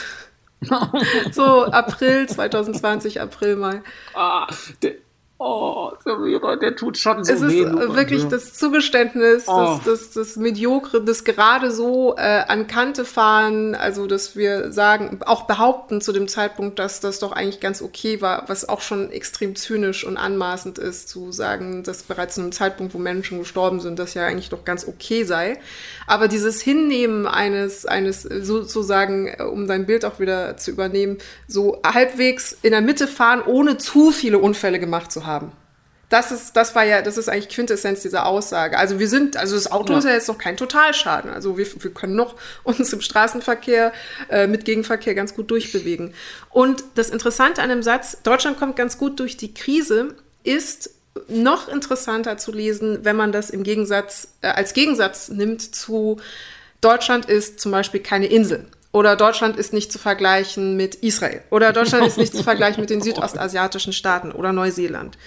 so April 2020, April, Mai.
Ah, der, Oh, Samira, der tut schon so
Es ist weh, wirklich ja. das Zugeständnis, oh. das, das, das Mediokre, das gerade so äh, an Kante fahren, also dass wir sagen, auch behaupten zu dem Zeitpunkt, dass das doch eigentlich ganz okay war, was auch schon extrem zynisch und anmaßend ist, zu sagen, dass bereits zu einem Zeitpunkt, wo Menschen gestorben sind, das ja eigentlich doch ganz okay sei. Aber dieses Hinnehmen eines, eines sozusagen, äh, um dein Bild auch wieder zu übernehmen, so halbwegs in der Mitte fahren, ohne zu viele Unfälle gemacht zu haben. Das ist, das war ja, das ist eigentlich Quintessenz dieser Aussage. Also wir sind, also das Auto ja. ist ja jetzt noch kein Totalschaden. Also wir, wir können noch uns im Straßenverkehr äh, mit Gegenverkehr ganz gut durchbewegen. Und das Interessante an dem Satz, Deutschland kommt ganz gut durch die Krise, ist noch interessanter zu lesen, wenn man das im Gegensatz, äh, als Gegensatz nimmt zu Deutschland ist zum Beispiel keine Insel. Oder Deutschland ist nicht zu vergleichen mit Israel. Oder Deutschland ist nicht zu vergleichen mit den südostasiatischen Staaten oder Neuseeland.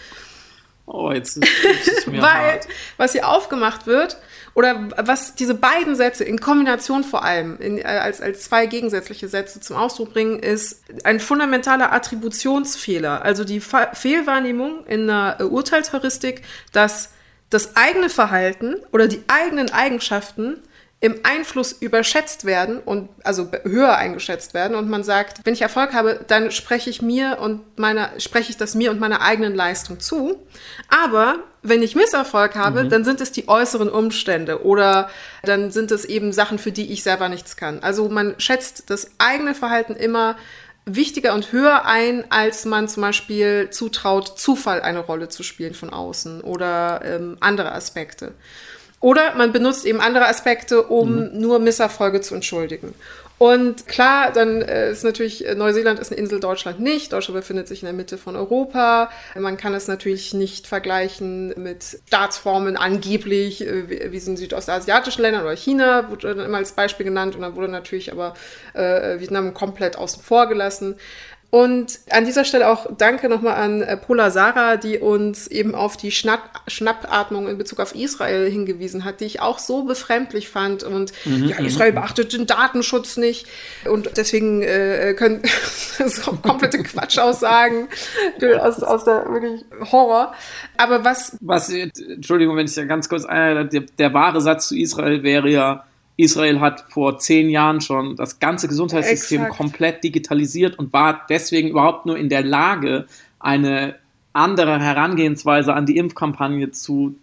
Oh, jetzt ist es mir Weil, hart.
was hier aufgemacht wird, oder was diese beiden Sätze in Kombination vor allem, in, äh, als, als zwei gegensätzliche Sätze zum Ausdruck bringen, ist ein fundamentaler Attributionsfehler. Also die Fa Fehlwahrnehmung in der äh, Urteilsheuristik, dass das eigene Verhalten oder die eigenen Eigenschaften im Einfluss überschätzt werden und also höher eingeschätzt werden und man sagt, wenn ich Erfolg habe, dann spreche ich mir und meiner spreche ich das mir und meiner eigenen Leistung zu. Aber wenn ich Misserfolg habe, mhm. dann sind es die äußeren Umstände oder dann sind es eben Sachen, für die ich selber nichts kann. Also man schätzt das eigene Verhalten immer wichtiger und höher ein, als man zum Beispiel zutraut, Zufall eine Rolle zu spielen von außen oder ähm, andere Aspekte. Oder man benutzt eben andere Aspekte, um mhm. nur Misserfolge zu entschuldigen. Und klar, dann äh, ist natürlich, äh, Neuseeland ist eine Insel, Deutschland nicht. Deutschland befindet sich in der Mitte von Europa. Man kann es natürlich nicht vergleichen mit Staatsformen angeblich, äh, wie es in südostasiatischen Ländern oder China, wurde dann immer als Beispiel genannt. Und dann wurde natürlich aber äh, Vietnam komplett außen vor gelassen. Und an dieser Stelle auch danke nochmal an äh, Pola Sarah, die uns eben auf die Schnapp Schnappatmung in Bezug auf Israel hingewiesen hat, die ich auch so befremdlich fand. Und mhm, ja, mhm. Israel beachtet den Datenschutz nicht. Und deswegen äh, können so komplette Quatschaussagen aus, aus der wirklich Horror. Aber was.
Was, Entschuldigung, wenn ich da ganz kurz einer, der, der wahre Satz zu Israel wäre ja, Israel hat vor zehn Jahren schon das ganze Gesundheitssystem Exakt. komplett digitalisiert und war deswegen überhaupt nur in der Lage, eine andere Herangehensweise an die Impfkampagne zu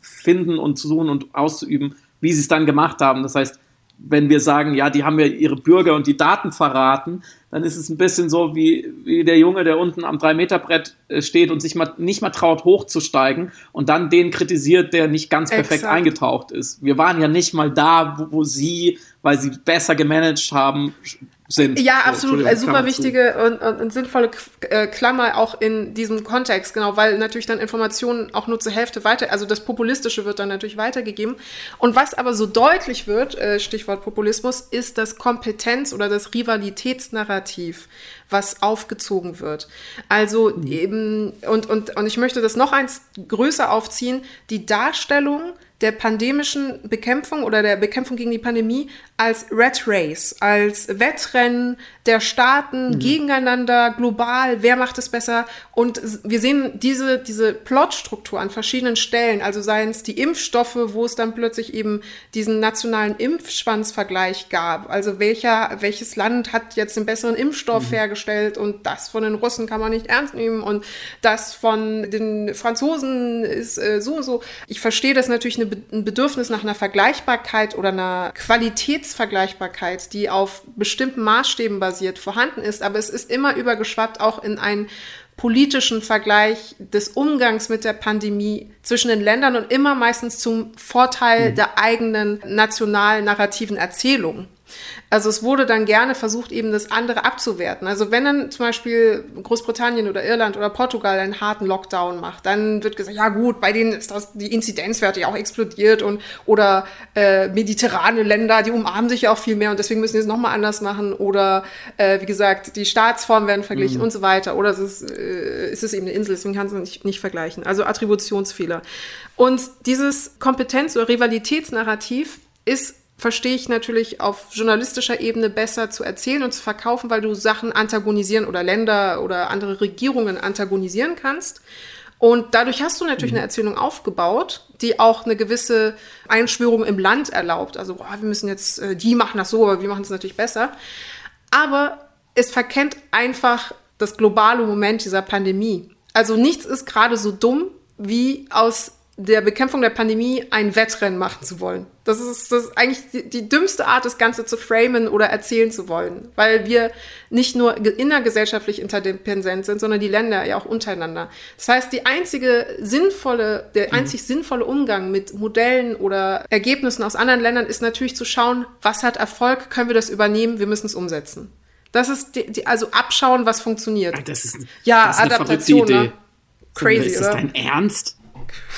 finden und zu suchen und auszuüben, wie sie es dann gemacht haben. Das heißt, wenn wir sagen, ja, die haben ja ihre Bürger und die Daten verraten, dann ist es ein bisschen so wie, wie der Junge, der unten am 3-Meter-Brett äh, steht und sich mal, nicht mal traut, hochzusteigen und dann den kritisiert, der nicht ganz perfekt Exakt. eingetaucht ist. Wir waren ja nicht mal da, wo, wo sie, weil sie besser gemanagt haben, sind.
Ja, so, absolut. Also super wichtige und, und, und, sinnvolle äh, Klammer auch in diesem Kontext, genau, weil natürlich dann Informationen auch nur zur Hälfte weiter, also das Populistische wird dann natürlich weitergegeben. Und was aber so deutlich wird, äh, Stichwort Populismus, ist das Kompetenz- oder das Rivalitätsnarrativ, was aufgezogen wird. Also mhm. eben, und, und, und ich möchte das noch eins größer aufziehen, die Darstellung der pandemischen Bekämpfung oder der Bekämpfung gegen die Pandemie als Red Race, als Wettrennen der Staaten mhm. gegeneinander, global, wer macht es besser. Und wir sehen diese, diese Plotstruktur an verschiedenen Stellen, also seien es die Impfstoffe, wo es dann plötzlich eben diesen nationalen Impfschwanzvergleich gab. Also welcher, welches Land hat jetzt den besseren Impfstoff mhm. hergestellt und das von den Russen kann man nicht ernst nehmen und das von den Franzosen ist äh, so und so. Ich verstehe das natürlich eine, ein Bedürfnis nach einer Vergleichbarkeit oder einer Qualitätsvergleichbarkeit, die auf bestimmten Maßstäben basiert vorhanden ist, aber es ist immer übergeschwappt auch in ein politischen Vergleich des Umgangs mit der Pandemie zwischen den Ländern und immer meistens zum Vorteil mhm. der eigenen nationalen narrativen Erzählung. Also es wurde dann gerne versucht, eben das andere abzuwerten. Also wenn dann zum Beispiel Großbritannien oder Irland oder Portugal einen harten Lockdown macht, dann wird gesagt, ja gut, bei denen ist das, die Inzidenzwerte ja auch explodiert und oder äh, mediterrane Länder, die umarmen sich ja auch viel mehr und deswegen müssen sie es nochmal anders machen. Oder äh, wie gesagt, die Staatsformen werden verglichen mhm. und so weiter. Oder es ist, äh, ist es eben eine Insel, deswegen kann es nicht, nicht vergleichen. Also Attributionsfehler. Und dieses Kompetenz- oder Rivalitätsnarrativ ist verstehe ich natürlich auf journalistischer Ebene besser zu erzählen und zu verkaufen, weil du Sachen antagonisieren oder Länder oder andere Regierungen antagonisieren kannst. Und dadurch hast du natürlich mhm. eine Erzählung aufgebaut, die auch eine gewisse Einschwörung im Land erlaubt. Also, boah, wir müssen jetzt, äh, die machen das so, aber wir machen es natürlich besser. Aber es verkennt einfach das globale Moment dieser Pandemie. Also nichts ist gerade so dumm, wie aus der Bekämpfung der Pandemie ein Wettrennen machen zu wollen. Das ist, das ist eigentlich die, die, dümmste Art, das Ganze zu framen oder erzählen zu wollen, weil wir nicht nur innergesellschaftlich interdependent sind, sondern die Länder ja auch untereinander. Das heißt, die einzige sinnvolle, der mhm. einzig sinnvolle Umgang mit Modellen oder Ergebnissen aus anderen Ländern ist natürlich zu schauen, was hat Erfolg, können wir das übernehmen, wir müssen es umsetzen. Das ist die, die, also abschauen, was funktioniert.
Das ist,
ja, das ist Adaptation. Ne?
Crazy, ist das dein Ernst?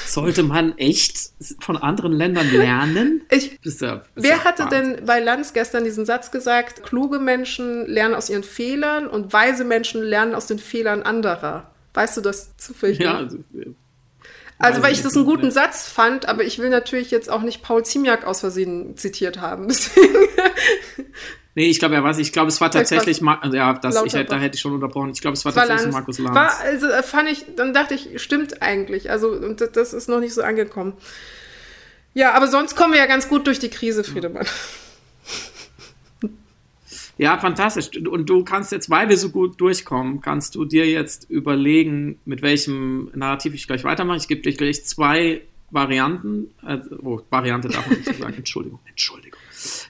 Sollte man echt von anderen Ländern lernen?
Ich, ist ja, ist wer hatte Wahnsinn. denn bei Lanz gestern diesen Satz gesagt, kluge Menschen lernen aus ihren Fehlern und weise Menschen lernen aus den Fehlern anderer? Weißt du das zufällig? Ja, also, also, weil ich das einen guten Satz fand, aber ich will natürlich jetzt auch nicht Paul Ziemiak aus Versehen zitiert haben. Deswegen
Nee, ich glaube, er weiß, ich glaube, es war tatsächlich, Mar also, ja, das, ich, da hätte ich schon unterbrochen. Ich glaube, es war, war tatsächlich. Markus Lanz.
War, also äh, fand ich, dann dachte ich, stimmt eigentlich. Also, und das ist noch nicht so angekommen. Ja, aber sonst kommen wir ja ganz gut durch die Krise, Friedemann.
Ja, fantastisch. Und du kannst jetzt, weil wir so gut durchkommen, kannst du dir jetzt überlegen, mit welchem Narrativ ich gleich weitermache. Ich gebe dir gleich zwei Varianten. Also, oh, Variante darf man nicht sagen. Entschuldigung, Entschuldigung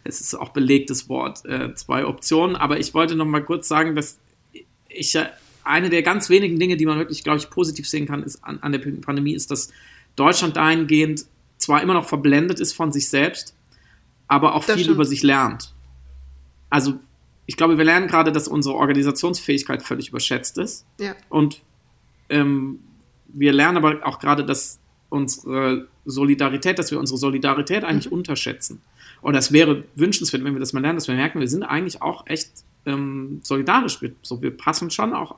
es ist auch belegtes Wort, äh, zwei Optionen. Aber ich wollte noch mal kurz sagen, dass ich ja eine der ganz wenigen Dinge, die man wirklich, glaube ich, positiv sehen kann, ist an, an der Pandemie, ist, dass Deutschland dahingehend zwar immer noch verblendet ist von sich selbst, aber auch das viel stimmt. über sich lernt. Also ich glaube, wir lernen gerade, dass unsere Organisationsfähigkeit völlig überschätzt ist.
Ja.
Und ähm, wir lernen aber auch gerade, dass unsere Solidarität, dass wir unsere Solidarität eigentlich mhm. unterschätzen. Und das wäre wünschenswert, wenn wir das mal lernen, dass wir merken, wir sind eigentlich auch echt ähm, solidarisch. Wir, so, wir passen schon auch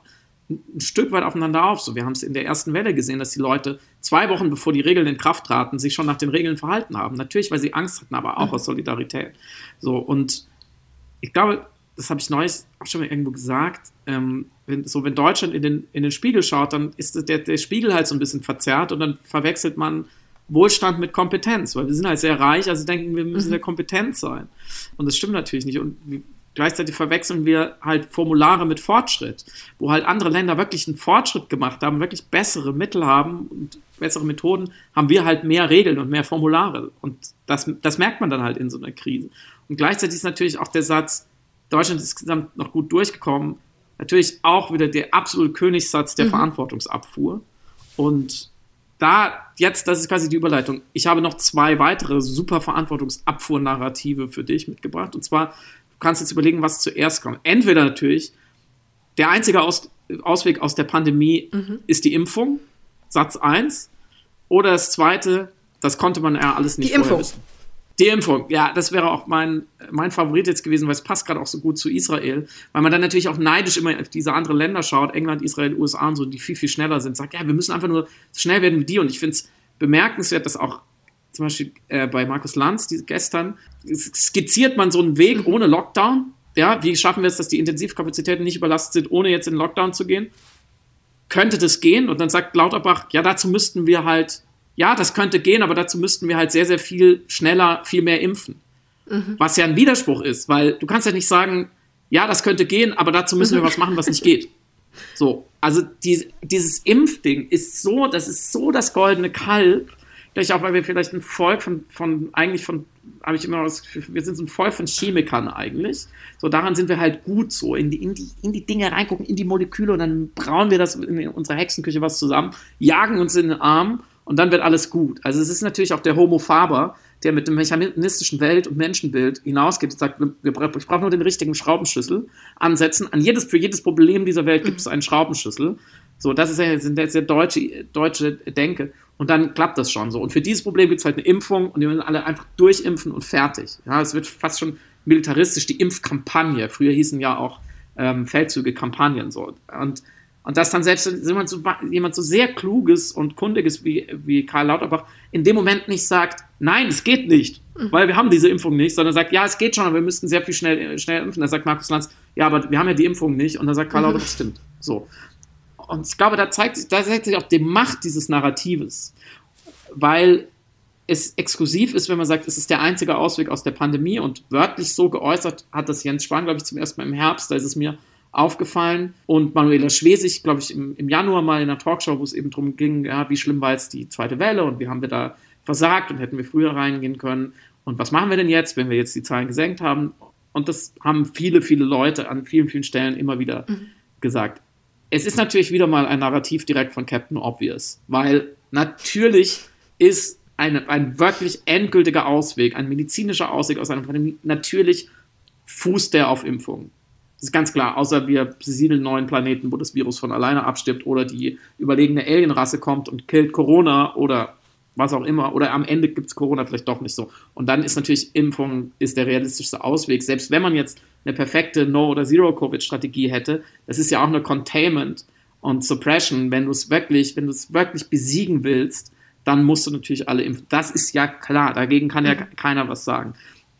ein Stück weit aufeinander auf. So, wir haben es in der ersten Welle gesehen, dass die Leute zwei Wochen bevor die Regeln in Kraft traten, sich schon nach den Regeln verhalten haben. Natürlich, weil sie Angst hatten, aber auch mhm. aus Solidarität. So, und ich glaube, das habe ich neulich auch schon mal irgendwo gesagt, ähm, wenn, so wenn Deutschland in den, in den Spiegel schaut, dann ist der, der Spiegel halt so ein bisschen verzerrt und dann verwechselt man Wohlstand mit Kompetenz, weil wir sind halt sehr reich, also denken wir müssen mhm. sehr kompetent sein. Und das stimmt natürlich nicht. Und gleichzeitig verwechseln wir halt Formulare mit Fortschritt, wo halt andere Länder wirklich einen Fortschritt gemacht haben, wirklich bessere Mittel haben und bessere Methoden, haben wir halt mehr Regeln und mehr Formulare. Und das, das merkt man dann halt in so einer Krise. Und gleichzeitig ist natürlich auch der Satz, Deutschland ist insgesamt noch gut durchgekommen, natürlich auch wieder der absolute Königssatz der mhm. Verantwortungsabfuhr. Und da, jetzt, das ist quasi die Überleitung. Ich habe noch zwei weitere super Verantwortungsabfuhr-Narrative für dich mitgebracht. Und zwar, du kannst jetzt überlegen, was zuerst kommt. Entweder natürlich, der einzige aus, Ausweg aus der Pandemie mhm. ist die Impfung, Satz 1. Oder das zweite, das konnte man ja alles nicht
die Impfung. wissen.
Die Impfung, ja, das wäre auch mein, mein Favorit jetzt gewesen, weil es passt gerade auch so gut zu Israel, weil man dann natürlich auch neidisch immer auf diese anderen Länder schaut, England, Israel, USA und so, die viel, viel schneller sind, sagt, ja, wir müssen einfach nur so schnell werden wie die und ich finde es bemerkenswert, dass auch zum Beispiel äh, bei Markus Lanz die, gestern, skizziert man so einen Weg mhm. ohne Lockdown. Ja, wie schaffen wir es, dass die Intensivkapazitäten nicht überlastet sind, ohne jetzt in Lockdown zu gehen? Könnte das gehen? Und dann sagt Lauterbach, ja, dazu müssten wir halt, ja, das könnte gehen, aber dazu müssten wir halt sehr, sehr viel schneller, viel mehr impfen. Mhm. Was ja ein Widerspruch ist, weil du kannst ja nicht sagen, ja, das könnte gehen, aber dazu müssen wir was machen, was nicht geht. So, also die, dieses Impfding ist so, das ist so das goldene Kalb, Vielleicht auch, weil wir vielleicht ein Volk von, von eigentlich von, habe ich immer das Gefühl, wir sind so ein Volk von Chemikern eigentlich. So, daran sind wir halt gut so, in die, in die, in die Dinge reingucken, in die Moleküle und dann brauen wir das in unserer Hexenküche was zusammen, jagen uns in den Arm und dann wird alles gut. Also es ist natürlich auch der Homo Faber, der mit dem mechanistischen Welt- und Menschenbild hinausgeht und sagt, ich brauche nur den richtigen Schraubenschlüssel ansetzen. An jedes, für jedes Problem dieser Welt gibt es einen Schraubenschlüssel. So, das ist ja jetzt sehr deutsche, deutsche Denke. Und dann klappt das schon so. Und für dieses Problem gibt es halt eine Impfung und die müssen alle einfach durchimpfen und fertig. Ja, es wird fast schon militaristisch, die Impfkampagne. Früher hießen ja auch ähm, Feldzüge Kampagnen so. Und, und dass dann selbst jemand so, jemand so sehr kluges und kundiges wie, wie Karl Lauterbach in dem Moment nicht sagt, nein, es geht nicht, mhm. weil wir haben diese Impfung nicht, sondern sagt, ja, es geht schon, aber wir müssten sehr viel schnell, schnell impfen. Da sagt Markus Lanz, ja, aber wir haben ja die Impfung nicht. Und dann sagt Karl mhm. Lauterbach, stimmt. So. Und ich glaube, da zeigt, sich, da zeigt sich auch die Macht dieses Narratives, weil es exklusiv ist, wenn man sagt, es ist der einzige Ausweg aus der Pandemie und wörtlich so geäußert hat das Jens Spahn, glaube ich, zum ersten Mal im Herbst, da ist es mir aufgefallen und Manuela Schwesig, glaube ich, im, im, Januar mal in einer Talkshow, wo es eben darum ging, ja, wie schlimm war jetzt die zweite Welle und wie haben wir da versagt und hätten wir früher reingehen können und was machen wir denn jetzt, wenn wir jetzt die Zahlen gesenkt haben und das haben viele, viele Leute an vielen, vielen Stellen immer wieder mhm. gesagt es ist natürlich wieder mal ein Narrativ direkt von Captain Obvious, weil natürlich ist eine, ein wirklich endgültiger Ausweg, ein medizinischer Ausweg aus einer Pandemie, natürlich fußt der auf Impfungen. Das ist ganz klar, außer wir besiedeln neuen Planeten, wo das Virus von alleine abstirbt oder die überlegene Alienrasse kommt und killt Corona oder was auch immer, oder am Ende gibt es Corona vielleicht doch nicht so. Und dann ist natürlich Impfung ist der realistischste Ausweg. Selbst wenn man jetzt eine perfekte No- oder Zero-Covid-Strategie hätte, das ist ja auch eine Containment und Suppression. Wenn du es wirklich, wenn du es wirklich besiegen willst, dann musst du natürlich alle impfen. Das ist ja klar, dagegen kann ja mhm. keiner was sagen.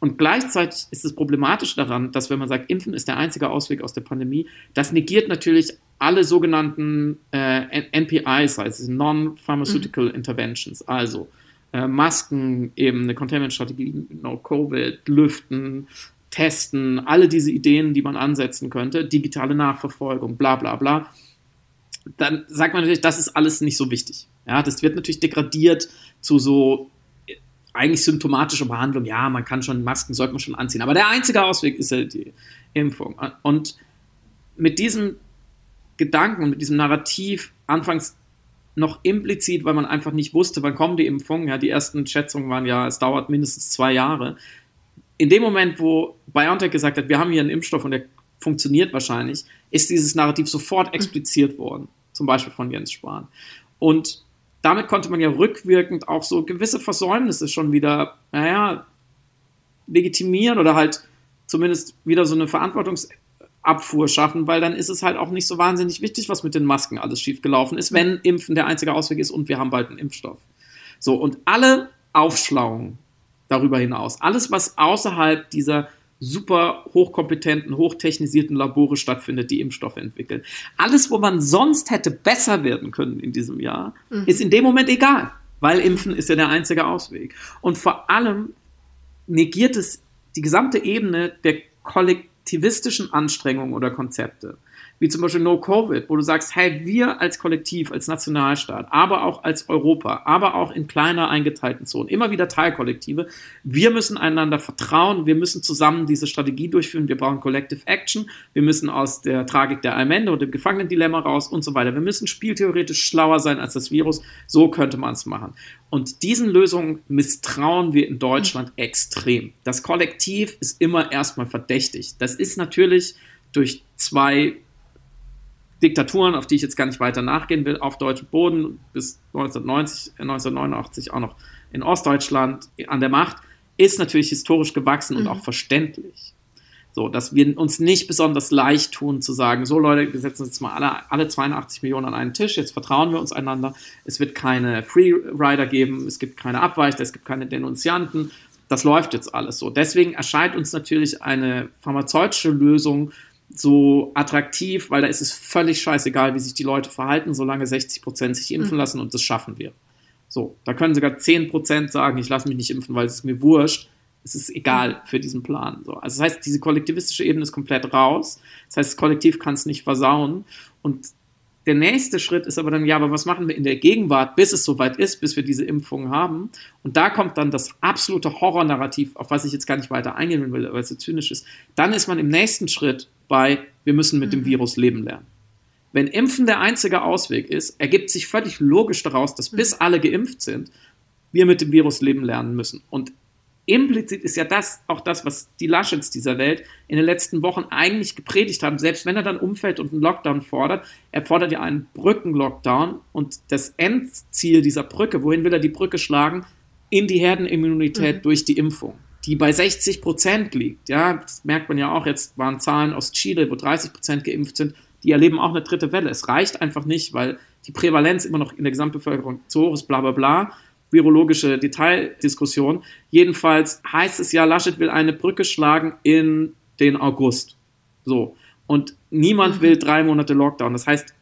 Und gleichzeitig ist es problematisch daran, dass wenn man sagt, Impfen ist der einzige Ausweg aus der Pandemie, das negiert natürlich alle sogenannten äh, NPIs, also Non-Pharmaceutical mhm. Interventions, also äh, Masken, eben eine Containment-Strategie, No-Covid, Lüften, Testen, alle diese Ideen, die man ansetzen könnte, digitale Nachverfolgung, bla bla bla, dann sagt man natürlich, das ist alles nicht so wichtig. Ja, das wird natürlich degradiert zu so eigentlich symptomatische Behandlung. Ja, man kann schon Masken, sollte man schon anziehen. Aber der einzige Ausweg ist ja die Impfung. Und mit diesem Gedanken mit diesem Narrativ anfangs noch implizit, weil man einfach nicht wusste, wann kommen die Impfungen. Ja, die ersten Schätzungen waren ja, es dauert mindestens zwei Jahre. In dem Moment, wo BioNTech gesagt hat, wir haben hier einen Impfstoff und der funktioniert wahrscheinlich, ist dieses Narrativ sofort expliziert worden. Zum Beispiel von Jens Spahn. Und damit konnte man ja rückwirkend auch so gewisse Versäumnisse schon wieder, naja, legitimieren oder halt zumindest wieder so eine Verantwortungs- Abfuhr schaffen, weil dann ist es halt auch nicht so wahnsinnig wichtig, was mit den Masken alles schiefgelaufen ist, wenn Impfen der einzige Ausweg ist und wir haben bald einen Impfstoff. So, und alle Aufschlauungen darüber hinaus, alles, was außerhalb dieser super hochkompetenten, hochtechnisierten Labore stattfindet, die Impfstoffe entwickeln. Alles, wo man sonst hätte besser werden können in diesem Jahr, mhm. ist in dem Moment egal, weil Impfen ist ja der einzige Ausweg. Und vor allem negiert es die gesamte Ebene der Kollektivität aktivistischen Anstrengungen oder Konzepte, wie zum Beispiel No Covid, wo du sagst, hey, wir als Kollektiv, als Nationalstaat, aber auch als Europa, aber auch in kleiner eingeteilten Zonen, immer wieder Teilkollektive, wir müssen einander vertrauen, wir müssen zusammen diese Strategie durchführen, wir brauchen Collective Action, wir müssen aus der Tragik der Allmende und dem Gefangenendilemma raus und so weiter. Wir müssen spieltheoretisch schlauer sein als das Virus, so könnte man es machen. Und diesen Lösungen misstrauen wir in Deutschland extrem. Das Kollektiv ist immer erstmal verdächtig. Das ist natürlich durch zwei Diktaturen, auf die ich jetzt gar nicht weiter nachgehen will, auf deutschem Boden bis 1990, 1989 äh, auch noch in Ostdeutschland an der Macht, ist natürlich historisch gewachsen mhm. und auch verständlich. So, dass wir uns nicht besonders leicht tun zu sagen, so Leute, wir setzen uns jetzt mal alle, alle 82 Millionen an einen Tisch, jetzt vertrauen wir uns einander, es wird keine Freerider geben, es gibt keine Abweichler, es gibt keine Denunzianten, das läuft jetzt alles so. Deswegen erscheint uns natürlich eine pharmazeutische Lösung so attraktiv, weil da ist es völlig scheißegal, wie sich die Leute verhalten, solange 60 Prozent sich impfen mhm. lassen und das schaffen wir. So, da können sogar 10 Prozent sagen, ich lasse mich nicht impfen, weil es ist mir wurscht es ist egal für diesen Plan. So. Also das heißt, diese kollektivistische Ebene ist komplett raus. Das heißt, das Kollektiv kann es nicht versauen. Und der nächste Schritt ist aber dann, ja, aber was machen wir in der Gegenwart, bis es soweit ist, bis wir diese Impfung haben? Und da kommt dann das absolute Horrornarrativ, auf was ich jetzt gar nicht weiter eingehen will, weil es so zynisch ist. Dann ist man im nächsten Schritt bei, wir müssen mit mhm. dem Virus leben lernen. Wenn Impfen der einzige Ausweg ist, ergibt sich völlig logisch daraus, dass bis mhm. alle geimpft sind, wir mit dem Virus leben lernen müssen. Und implizit ist ja das auch das, was die Laschets dieser Welt in den letzten Wochen eigentlich gepredigt haben. Selbst wenn er dann umfällt und einen Lockdown fordert, er fordert ja einen Brückenlockdown und das Endziel dieser Brücke, wohin will er die Brücke schlagen? In die Herdenimmunität mhm. durch die Impfung, die bei 60 Prozent liegt. Ja, das merkt man ja auch. Jetzt waren Zahlen aus Chile, wo 30 Prozent geimpft sind. Die erleben auch eine dritte Welle. Es reicht einfach nicht, weil die Prävalenz immer noch in der Gesamtbevölkerung zu hoch ist, bla bla bla virologische Detaildiskussion. Jedenfalls heißt es ja, Laschet will eine Brücke schlagen in den August. So. Und niemand mhm. will drei Monate Lockdown. Das heißt,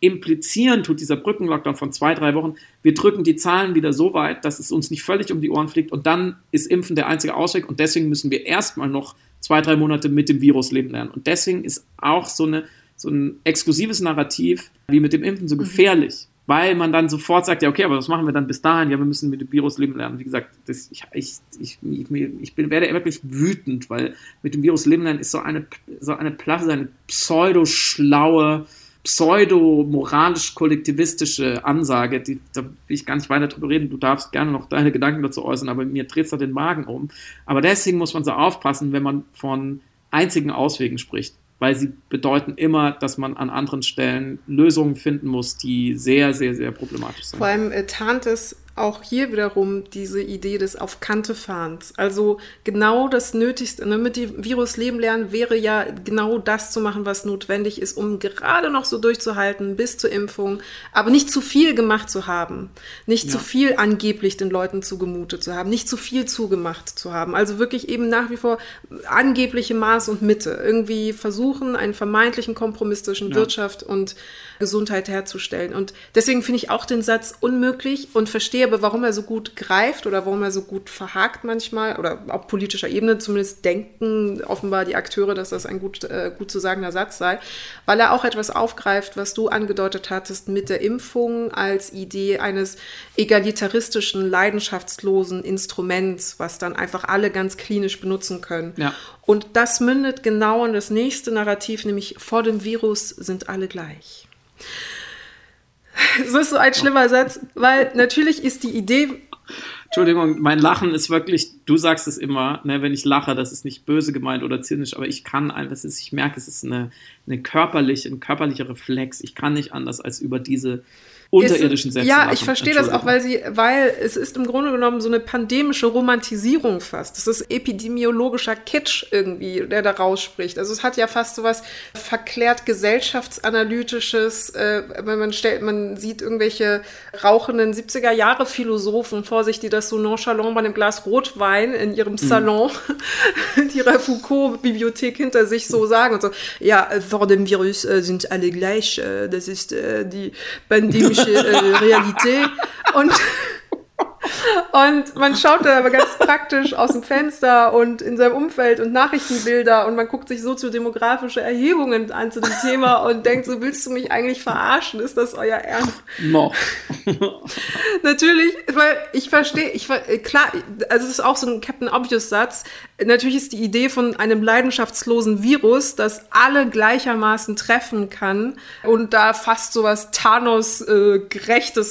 implizieren tut dieser Brückenlockdown von zwei, drei Wochen, wir drücken die Zahlen wieder so weit, dass es uns nicht völlig um die Ohren fliegt und dann ist Impfen der einzige Ausweg und deswegen müssen wir erstmal noch zwei, drei Monate mit dem Virus leben lernen. Und deswegen ist auch so, eine, so ein exklusives Narrativ wie mit dem Impfen so mhm. gefährlich weil man dann sofort sagt, ja, okay, aber was machen wir dann bis dahin? Ja, wir müssen mit dem Virus leben lernen. Wie gesagt, das, ich, ich, ich, ich, bin, werde wirklich wütend, weil mit dem Virus leben lernen ist so eine, so eine Platte, eine pseudo-schlaue, pseudo-moralisch-kollektivistische Ansage, die, da will ich gar nicht weiter drüber reden. Du darfst gerne noch deine Gedanken dazu äußern, aber mir dreht es da den Magen um. Aber deswegen muss man so aufpassen, wenn man von einzigen Auswegen spricht weil sie bedeuten immer, dass man an anderen Stellen Lösungen finden muss, die sehr, sehr, sehr problematisch sind.
Vor allem äh, tarnt es auch hier wiederum diese Idee des Auf Kante fahrens. Also genau das Nötigste, ne, mit dem Virus leben lernen wäre ja genau das zu machen, was notwendig ist, um gerade noch so durchzuhalten bis zur Impfung, aber nicht zu viel gemacht zu haben, nicht ja. zu viel angeblich den Leuten zugemutet zu haben, nicht zu viel zugemacht zu haben. Also wirklich eben nach wie vor angebliche Maß und Mitte. Irgendwie versuchen, einen vermeintlichen Kompromiss zwischen ja. Wirtschaft und Gesundheit herzustellen. Und deswegen finde ich auch den Satz unmöglich und verstehe aber, warum er so gut greift oder warum er so gut verhakt manchmal oder auf politischer Ebene zumindest denken offenbar die Akteure, dass das ein gut, äh, gut zu sagender Satz sei, weil er auch etwas aufgreift, was du angedeutet hattest mit der Impfung als Idee eines egalitaristischen, leidenschaftslosen Instruments, was dann einfach alle ganz klinisch benutzen können. Ja. Und das mündet genau in das nächste Narrativ, nämlich vor dem Virus sind alle gleich. Das ist so ein schlimmer Satz, weil natürlich ist die Idee.
Entschuldigung, mein Lachen ist wirklich, du sagst es immer, ne, wenn ich lache, das ist nicht böse gemeint oder zynisch, aber ich kann einfach, ich merke, es ist eine, eine körperliche, ein körperlicher Reflex. Ich kann nicht anders als über diese unterirdischen Sätze.
Ja, ich verstehe das auch, weil sie, weil es ist im Grunde genommen so eine pandemische Romantisierung fast. Das ist epidemiologischer Kitsch irgendwie, der da rausspricht. Also es hat ja fast so was verklärt gesellschaftsanalytisches, äh, wenn man stellt, man sieht irgendwelche rauchenden 70er Jahre Philosophen vor sich, die das so nonchalant bei einem Glas Rotwein in ihrem mhm. Salon mhm. in ihrer Foucault-Bibliothek hinter sich so sagen und so, ja, vor dem Virus äh, sind alle gleich, äh, das ist äh, die pandemische äh, Realität. Und und man schaut da aber ganz praktisch aus dem Fenster und in seinem Umfeld und Nachrichtenbilder und man guckt sich soziodemografische Erhebungen an zu dem Thema und denkt, so willst du mich eigentlich verarschen? Ist das euer Ernst?
No.
Natürlich, weil ich verstehe, ich klar, also es ist auch so ein Captain Obvious Satz. Natürlich ist die Idee von einem leidenschaftslosen Virus, das alle gleichermaßen treffen kann und da fast so was Thanos äh,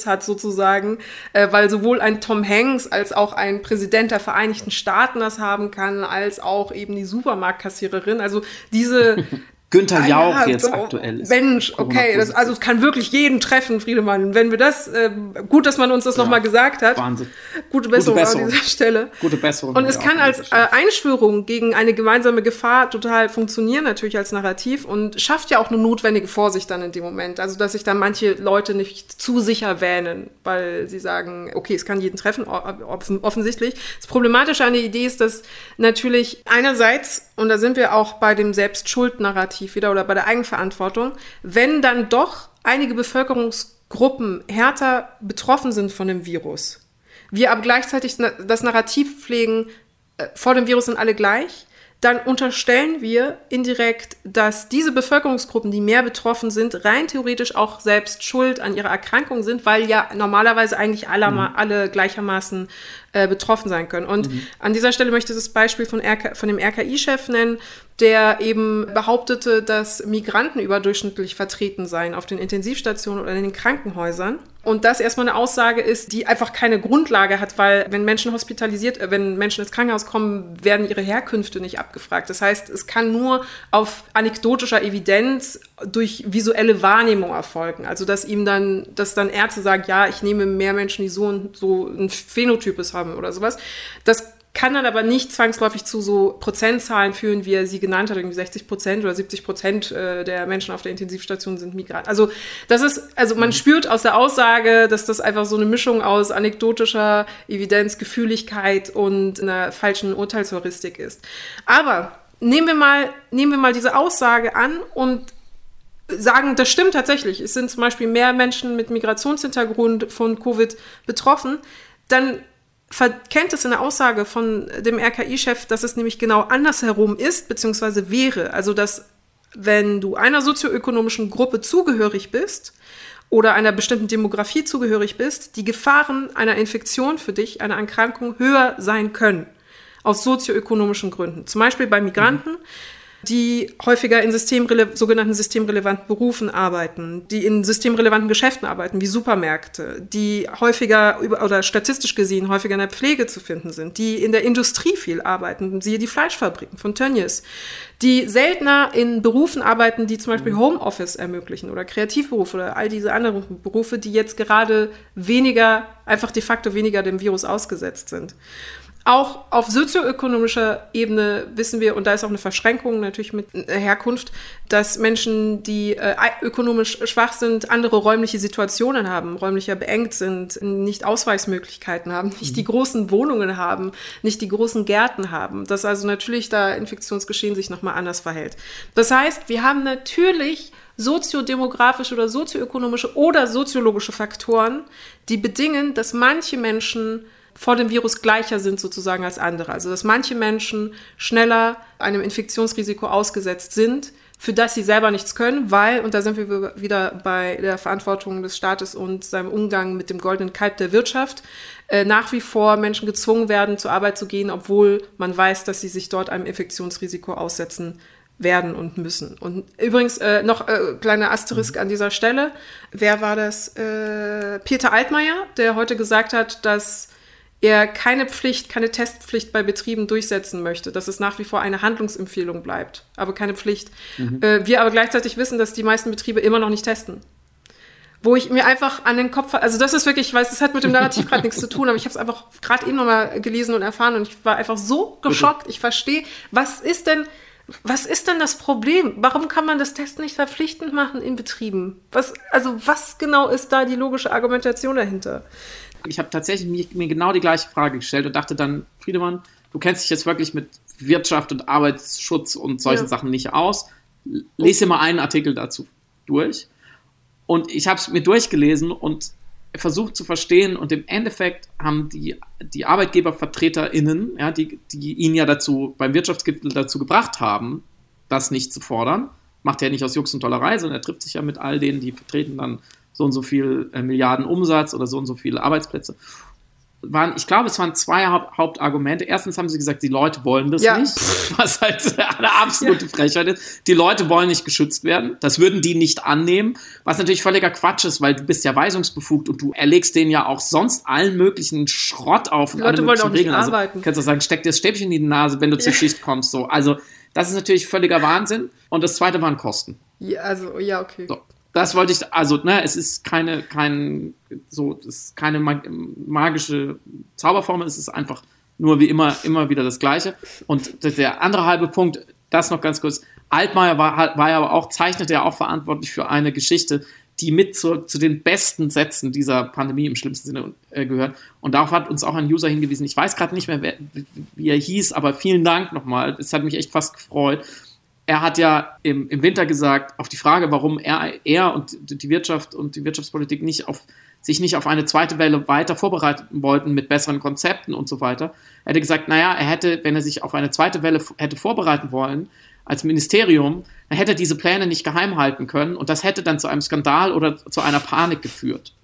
hat sozusagen, äh, weil sowohl ein Tom Hanks als auch ein Präsident der Vereinigten Staaten das haben kann, als auch eben die Supermarktkassiererin. Also diese
Günther ah, Jauch ja, jetzt so, aktuell ist.
Mensch, okay, das, also es kann wirklich jeden treffen, Friedemann. Wenn wir das, äh, gut, dass man uns das ja, nochmal gesagt hat.
Wahnsinn.
Gute Besserung, Gute Besserung. an dieser Stelle.
Gute Besserung.
Und es kann als äh, Einschwörung gegen eine gemeinsame Gefahr total funktionieren, natürlich als Narrativ und schafft ja auch eine notwendige Vorsicht dann in dem Moment. Also, dass sich dann manche Leute nicht zu sicher wähnen, weil sie sagen, okay, es kann jeden treffen, offensichtlich. Das Problematische an der Idee ist, dass natürlich einerseits, und da sind wir auch bei dem Selbstschuld-Narrativ, Narrativ wieder oder bei der Eigenverantwortung, wenn dann doch einige Bevölkerungsgruppen härter betroffen sind von dem Virus, wir aber gleichzeitig das Narrativ pflegen, äh, vor dem Virus sind alle gleich, dann unterstellen wir indirekt, dass diese Bevölkerungsgruppen, die mehr betroffen sind, rein theoretisch auch selbst schuld an ihrer Erkrankung sind, weil ja normalerweise eigentlich alle, mhm. alle gleichermaßen äh, betroffen sein können. Und mhm. an dieser Stelle möchte ich das Beispiel von, RK, von dem RKI-Chef nennen, der eben behauptete, dass Migranten überdurchschnittlich vertreten seien auf den Intensivstationen oder in den Krankenhäusern. Und das erstmal eine Aussage ist, die einfach keine Grundlage hat, weil wenn Menschen hospitalisiert, äh, wenn Menschen ins Krankenhaus kommen, werden ihre Herkünfte nicht abgefragt. Das heißt, es kann nur auf anekdotischer Evidenz durch visuelle Wahrnehmung erfolgen. Also dass ihm dann, dass dann Ärzte sagen, ja, ich nehme mehr Menschen, die so und so ein Phänotypes haben oder sowas. Das kann dann aber nicht zwangsläufig zu so Prozentzahlen führen, wie er sie genannt hat, irgendwie 60 Prozent oder 70 Prozent äh, der Menschen auf der Intensivstation sind Migranten. Also das ist, also man mhm. spürt aus der Aussage, dass das einfach so eine Mischung aus anekdotischer Evidenz, Gefühligkeit und einer falschen Urteilsheuristik ist. Aber nehmen wir mal, nehmen wir mal diese Aussage an und sagen, das stimmt tatsächlich. Es sind zum Beispiel mehr Menschen mit Migrationshintergrund von Covid betroffen. Dann verkennt es in der Aussage von dem RKI-Chef, dass es nämlich genau andersherum ist, beziehungsweise wäre. Also, dass wenn du einer sozioökonomischen Gruppe zugehörig bist oder einer bestimmten Demografie zugehörig bist, die Gefahren einer Infektion für dich, einer Erkrankung höher sein können. Aus sozioökonomischen Gründen. Zum Beispiel bei Migranten. Mhm die häufiger in systemrele sogenannten systemrelevanten Berufen arbeiten, die in systemrelevanten Geschäften arbeiten, wie Supermärkte, die häufiger oder statistisch gesehen häufiger in der Pflege zu finden sind, die in der Industrie viel arbeiten, siehe die Fleischfabriken von Tönnies, die seltener in Berufen arbeiten, die zum Beispiel mhm. Homeoffice ermöglichen oder Kreativberufe oder all diese anderen Berufe, die jetzt gerade weniger, einfach de facto weniger dem Virus ausgesetzt sind. Auch auf sozioökonomischer Ebene wissen wir, und da ist auch eine Verschränkung natürlich mit Herkunft, dass Menschen, die äh, ökonomisch schwach sind, andere räumliche Situationen haben, räumlicher beengt sind, nicht Ausweichsmöglichkeiten haben, nicht die mhm. großen Wohnungen haben, nicht die großen Gärten haben. Dass also natürlich da Infektionsgeschehen sich nochmal anders verhält. Das heißt, wir haben natürlich soziodemografische oder sozioökonomische oder soziologische Faktoren, die bedingen, dass manche Menschen vor dem Virus gleicher sind sozusagen als andere. Also dass manche Menschen schneller einem Infektionsrisiko ausgesetzt sind, für das sie selber nichts können, weil, und da sind wir wieder bei der Verantwortung des Staates und seinem Umgang mit dem goldenen Kalb der Wirtschaft, äh, nach wie vor Menschen gezwungen werden, zur Arbeit zu gehen, obwohl man weiß, dass sie sich dort einem Infektionsrisiko aussetzen werden und müssen. Und übrigens äh, noch äh, kleiner Asterisk an dieser Stelle. Wer war das? Äh, Peter Altmaier, der heute gesagt hat, dass er keine Pflicht, keine Testpflicht bei Betrieben durchsetzen möchte, dass es nach wie vor eine Handlungsempfehlung bleibt, aber keine Pflicht. Mhm. Äh, wir aber gleichzeitig wissen, dass die meisten Betriebe immer noch nicht testen. Wo ich mir einfach an den Kopf, also das ist wirklich, ich weiß, das hat mit dem Narrativ gerade nichts zu tun, aber ich habe es einfach gerade eben nochmal gelesen und erfahren und ich war einfach so geschockt. Ich verstehe, was ist denn, was ist denn das Problem? Warum kann man das Testen nicht verpflichtend machen in Betrieben? Was, also was genau ist da die logische Argumentation dahinter?
Ich habe tatsächlich mir genau die gleiche Frage gestellt und dachte dann, Friedemann, du kennst dich jetzt wirklich mit Wirtschaft und Arbeitsschutz und solchen ja. Sachen nicht aus. Lese mal einen Artikel dazu durch. Und ich habe es mir durchgelesen und versucht zu verstehen und im Endeffekt haben die, die ArbeitgebervertreterInnen, ja, die, die ihn ja dazu beim Wirtschaftsgipfel dazu gebracht haben, das nicht zu fordern, macht er nicht aus Jux und Tollerei, sondern er trifft sich ja mit all denen, die vertreten dann so und so viel äh, Milliarden Umsatz oder so und so viele Arbeitsplätze. Waren, ich glaube, es waren zwei Haupt Hauptargumente. Erstens haben sie gesagt, die Leute wollen das ja. nicht, was halt eine absolute ja. Frechheit ist. Die Leute wollen nicht geschützt werden. Das würden die nicht annehmen, was natürlich völliger Quatsch ist, weil du bist ja weisungsbefugt und du erlegst denen ja auch sonst allen möglichen Schrott auf.
Die Leute wollen auch nicht Regeln. Also, arbeiten.
kannst du sagen, steck dir das Stäbchen in die Nase, wenn du zur Schicht kommst. So. Also Das ist natürlich völliger Wahnsinn. Und das zweite waren Kosten.
Ja, also, ja, okay.
So. Das wollte ich, also, ne, es ist keine, kein, so, es ist keine magische Zauberformel, es ist einfach nur wie immer, immer wieder das Gleiche. Und der andere halbe Punkt, das noch ganz kurz. Altmaier war, war ja aber auch, zeichnete ja auch verantwortlich für eine Geschichte, die mit zu, zu den besten Sätzen dieser Pandemie im schlimmsten Sinne äh, gehört. Und darauf hat uns auch ein User hingewiesen. Ich weiß gerade nicht mehr, wer, wie er hieß, aber vielen Dank nochmal. Es hat mich echt fast gefreut. Er hat ja im, im Winter gesagt, auf die Frage, warum er, er und die Wirtschaft und die Wirtschaftspolitik nicht auf, sich nicht auf eine zweite Welle weiter vorbereiten wollten mit besseren Konzepten und so weiter. Er hätte gesagt, naja, er hätte, wenn er sich auf eine zweite Welle hätte vorbereiten wollen, als Ministerium, dann hätte er diese Pläne nicht geheim halten können und das hätte dann zu einem Skandal oder zu einer Panik geführt.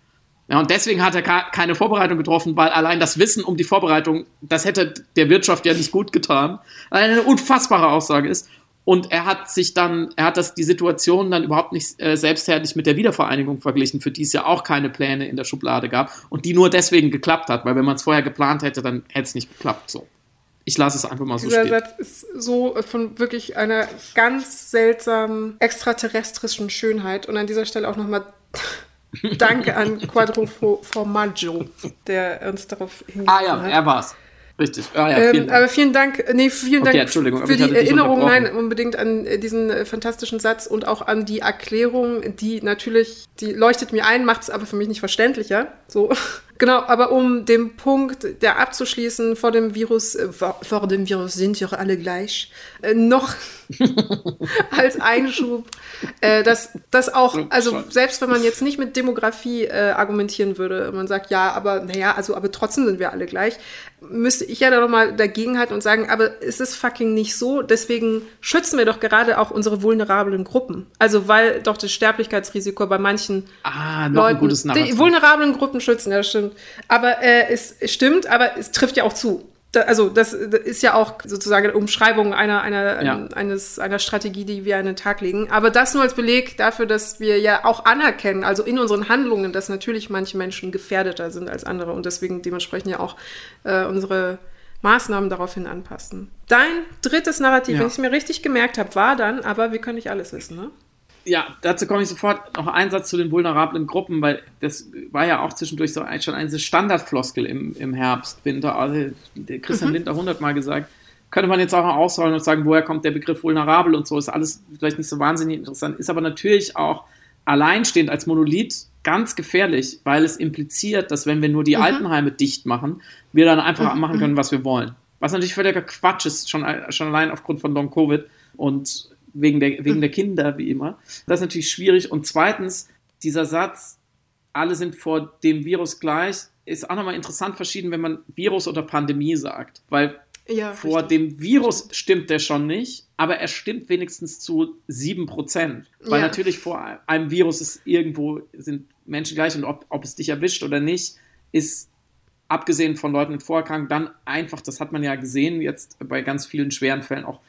Ja, und deswegen hat er keine Vorbereitung getroffen, weil allein das Wissen um die Vorbereitung, das hätte der Wirtschaft ja nicht gut getan. Eine unfassbare Aussage ist. Und er hat sich dann, er hat das, die Situation dann überhaupt nicht äh, selbstherrlich mit der Wiedervereinigung verglichen, für die es ja auch keine Pläne in der Schublade gab und die nur deswegen geklappt hat, weil wenn man es vorher geplant hätte, dann hätte es nicht geklappt. So. Ich lasse es einfach mal so
Dieser
stehen.
Satz ist so von wirklich einer ganz seltsamen extraterrestrischen Schönheit. Und an dieser Stelle auch nochmal Danke an Quadro Formaggio, der uns darauf
hingewiesen hat. Ah ja, er war's. Richtig.
Ah, ja, vielen ähm, aber vielen Dank, nee, vielen okay, Dank für die Erinnerung, nein, unbedingt an diesen äh, fantastischen Satz und auch an die Erklärung, die natürlich, die leuchtet mir ein, macht es aber für mich nicht verständlicher. So. Genau, aber um den Punkt, der abzuschließen, vor dem Virus, äh, vor, vor, dem Virus sind wir alle gleich, äh, noch als Einschub, äh, dass das auch, also selbst wenn man jetzt nicht mit Demografie äh, argumentieren würde, man sagt, ja, aber naja, also aber trotzdem sind wir alle gleich, müsste ich ja da nochmal dagegenhalten und sagen, aber es ist fucking nicht so, deswegen schützen wir doch gerade auch unsere vulnerablen Gruppen. Also weil doch das Sterblichkeitsrisiko bei manchen
ah, noch Leuten, ein gutes
die vulnerablen Gruppen schützen, ja stimmt. Aber äh, es, stimmt, aber es trifft ja auch zu also das, ist ja auch sozusagen eine Umschreibung einer, einer, ja. eines, einer Strategie, die wir an den Tag legen. Aber das nur als Beleg dafür, dass wir ja auch anerkennen, also in unseren Handlungen, dass natürlich manche Menschen gefährdeter sind als andere und deswegen dementsprechend ja auch äh, unsere Maßnahmen daraufhin anpassen. Dein drittes Narrativ, ja. wenn ich es mir richtig gemerkt habe, war dann, aber wir können nicht alles wissen, ne?
Ja, dazu komme ich sofort noch einen Satz zu den vulnerablen Gruppen, weil das war ja auch zwischendurch so schon eine Standardfloskel im, im Herbst, Winter. Also Christian mhm. Winter hundertmal gesagt. Könnte man jetzt auch noch ausrollen und sagen, woher kommt der Begriff vulnerabel und so, ist alles vielleicht nicht so wahnsinnig interessant, ist aber natürlich auch alleinstehend als Monolith ganz gefährlich, weil es impliziert, dass wenn wir nur die mhm. Altenheime dicht machen, wir dann einfach mhm. machen können, was wir wollen. Was natürlich völliger Quatsch ist, schon, schon allein aufgrund von Long Covid. Und wegen der, wegen der Kinder, wie immer. Das ist natürlich schwierig. Und zweitens, dieser Satz, alle sind vor dem Virus gleich, ist auch nochmal interessant verschieden, wenn man Virus oder Pandemie sagt. Weil ja, vor richtig. dem Virus stimmt der schon nicht, aber er stimmt wenigstens zu 7%. Weil ja. natürlich vor einem Virus ist irgendwo, sind Menschen gleich und ob, ob es dich erwischt oder nicht, ist abgesehen von Leuten mit Vorerkrankungen dann einfach, das hat man ja gesehen jetzt bei ganz vielen schweren Fällen auch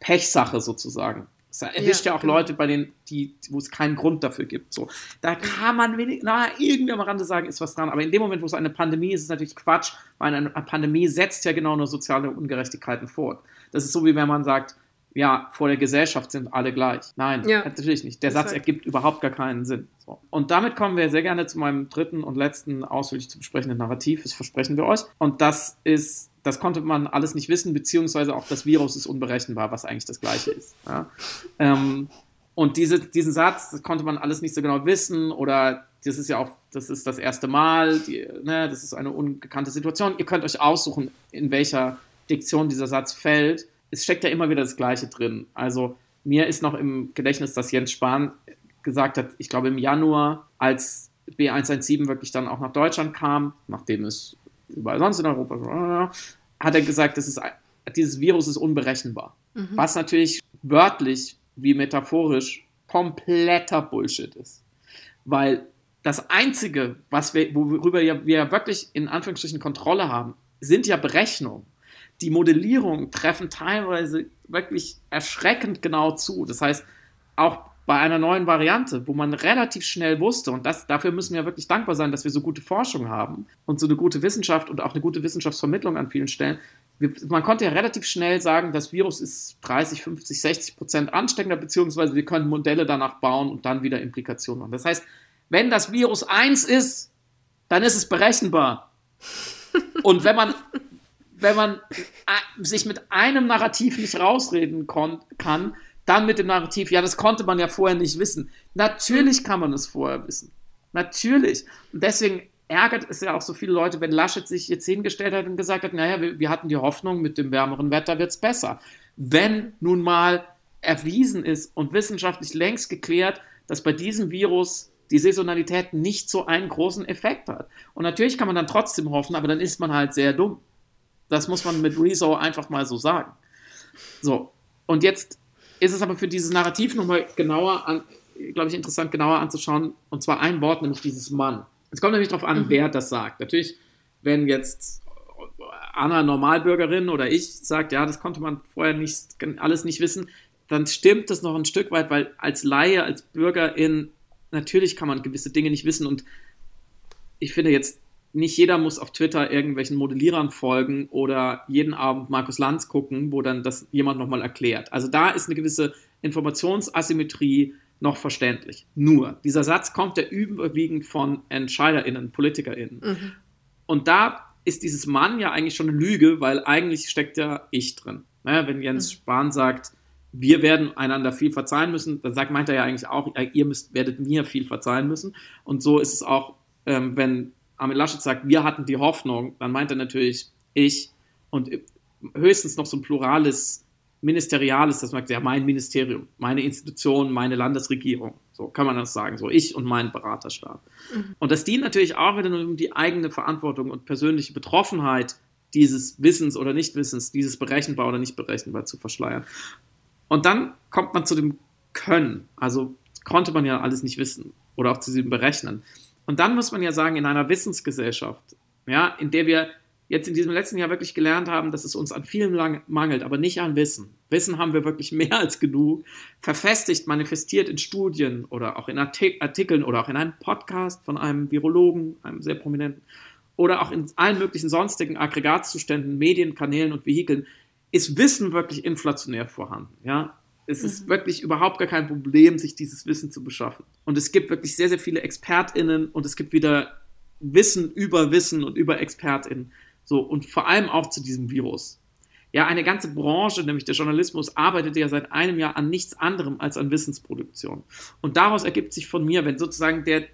Pechsache sozusagen. Es erwischt ja, ja auch genau. Leute, bei denen, die, wo es keinen Grund dafür gibt. So, da kann man wenig, na, irgendwie am Rande sagen, ist was dran. Aber in dem Moment, wo es eine Pandemie ist, ist es natürlich Quatsch, weil eine Pandemie setzt ja genau nur soziale Ungerechtigkeiten fort. Das ist so, wie wenn man sagt, ja, vor der Gesellschaft sind alle gleich. Nein, ja. natürlich nicht. Der Satz ergibt überhaupt gar keinen Sinn. So. Und damit kommen wir sehr gerne zu meinem dritten und letzten ausführlich zu besprechenden Narrativ. Das versprechen wir euch. Und das ist das konnte man alles nicht wissen, beziehungsweise auch das Virus ist unberechenbar, was eigentlich das Gleiche ist. Ja? Ähm, und diese, diesen Satz, das konnte man alles nicht so genau wissen oder das ist ja auch, das ist das erste Mal, die, ne, das ist eine ungekannte Situation. Ihr könnt euch aussuchen, in welcher Diktion dieser Satz fällt. Es steckt ja immer wieder das Gleiche drin. Also mir ist noch im Gedächtnis, dass Jens Spahn gesagt hat, ich glaube im Januar, als B117 wirklich dann auch nach Deutschland kam, nachdem es überall sonst in Europa, hat er gesagt, das ist, dieses Virus ist unberechenbar. Mhm. Was natürlich wörtlich wie metaphorisch kompletter Bullshit ist. Weil das Einzige, was wir, worüber wir wirklich in Anführungsstrichen Kontrolle haben, sind ja Berechnungen. Die Modellierungen treffen teilweise wirklich erschreckend genau zu. Das heißt, auch bei einer neuen Variante, wo man relativ schnell wusste, und das, dafür müssen wir wirklich dankbar sein, dass wir so gute Forschung haben und so eine gute Wissenschaft und auch eine gute Wissenschaftsvermittlung an vielen Stellen, man konnte ja relativ schnell sagen, das Virus ist 30, 50, 60 Prozent ansteckender, beziehungsweise wir können Modelle danach bauen und dann wieder Implikationen machen. Das heißt, wenn das Virus 1 ist, dann ist es berechenbar. Und wenn man, wenn man äh, sich mit einem Narrativ nicht rausreden kann, dann mit dem Narrativ, ja, das konnte man ja vorher nicht wissen. Natürlich kann man es vorher wissen. Natürlich. Und deswegen ärgert es ja auch so viele Leute, wenn Laschet sich jetzt hingestellt hat und gesagt hat, naja, wir, wir hatten die Hoffnung, mit dem wärmeren Wetter wird es besser. Wenn nun mal erwiesen ist und wissenschaftlich längst geklärt, dass bei diesem Virus die Saisonalität nicht so einen großen Effekt hat. Und natürlich kann man dann trotzdem hoffen, aber dann ist man halt sehr dumm. Das muss man mit Rezo einfach mal so sagen. So, und jetzt ist es aber für dieses Narrativ nochmal genauer an, glaube ich, interessant, genauer anzuschauen. Und zwar ein Wort, nämlich dieses Mann. Es kommt nämlich darauf an, mhm. wer das sagt. Natürlich, wenn jetzt Anna Normalbürgerin oder ich sagt, ja, das konnte man vorher nicht, alles nicht wissen, dann stimmt das noch ein Stück weit, weil als Laie, als Bürgerin, natürlich kann man gewisse Dinge nicht wissen und ich finde jetzt, nicht jeder muss auf Twitter irgendwelchen Modellierern folgen oder jeden Abend Markus Lanz gucken, wo dann das jemand nochmal erklärt. Also da ist eine gewisse Informationsasymmetrie noch verständlich. Nur, dieser Satz kommt ja überwiegend von EntscheiderInnen, PolitikerInnen. Mhm. Und da ist dieses Mann ja eigentlich schon eine Lüge, weil eigentlich steckt ja ich drin. Naja, wenn Jens mhm. Spahn sagt, wir werden einander viel verzeihen müssen, dann sagt, meint er ja eigentlich auch, ihr müsst, werdet mir viel verzeihen müssen. Und so ist es auch, ähm, wenn Armin Laschet sagt, wir hatten die Hoffnung, dann meint er natürlich ich und höchstens noch so ein plurales Ministeriales, das sagt ja mein Ministerium, meine Institution, meine Landesregierung. So kann man das sagen, so ich und mein Beraterstab. Mhm. Und das dient natürlich auch wieder um die eigene Verantwortung und persönliche Betroffenheit dieses Wissens oder Nichtwissens, dieses berechenbar oder nicht berechenbar zu verschleiern. Und dann kommt man zu dem Können. Also konnte man ja alles nicht wissen oder auch zu diesem Berechnen. Und dann muss man ja sagen, in einer Wissensgesellschaft, ja, in der wir jetzt in diesem letzten Jahr wirklich gelernt haben, dass es uns an vielem mangelt, aber nicht an Wissen. Wissen haben wir wirklich mehr als genug, verfestigt, manifestiert in Studien oder auch in Artikeln oder auch in einem Podcast von einem Virologen, einem sehr prominenten, oder auch in allen möglichen sonstigen Aggregatzuständen, Medienkanälen und Vehikeln, ist Wissen wirklich inflationär vorhanden. Ja? Es ist mhm. wirklich überhaupt gar kein Problem, sich dieses Wissen zu beschaffen. Und es gibt wirklich sehr, sehr viele ExpertInnen und es gibt wieder Wissen über Wissen und über ExpertInnen. So, und vor allem auch zu diesem Virus. Ja, eine ganze Branche, nämlich der Journalismus, arbeitet ja seit einem Jahr an nichts anderem als an Wissensproduktion. Und daraus ergibt sich von mir, wenn sozusagen der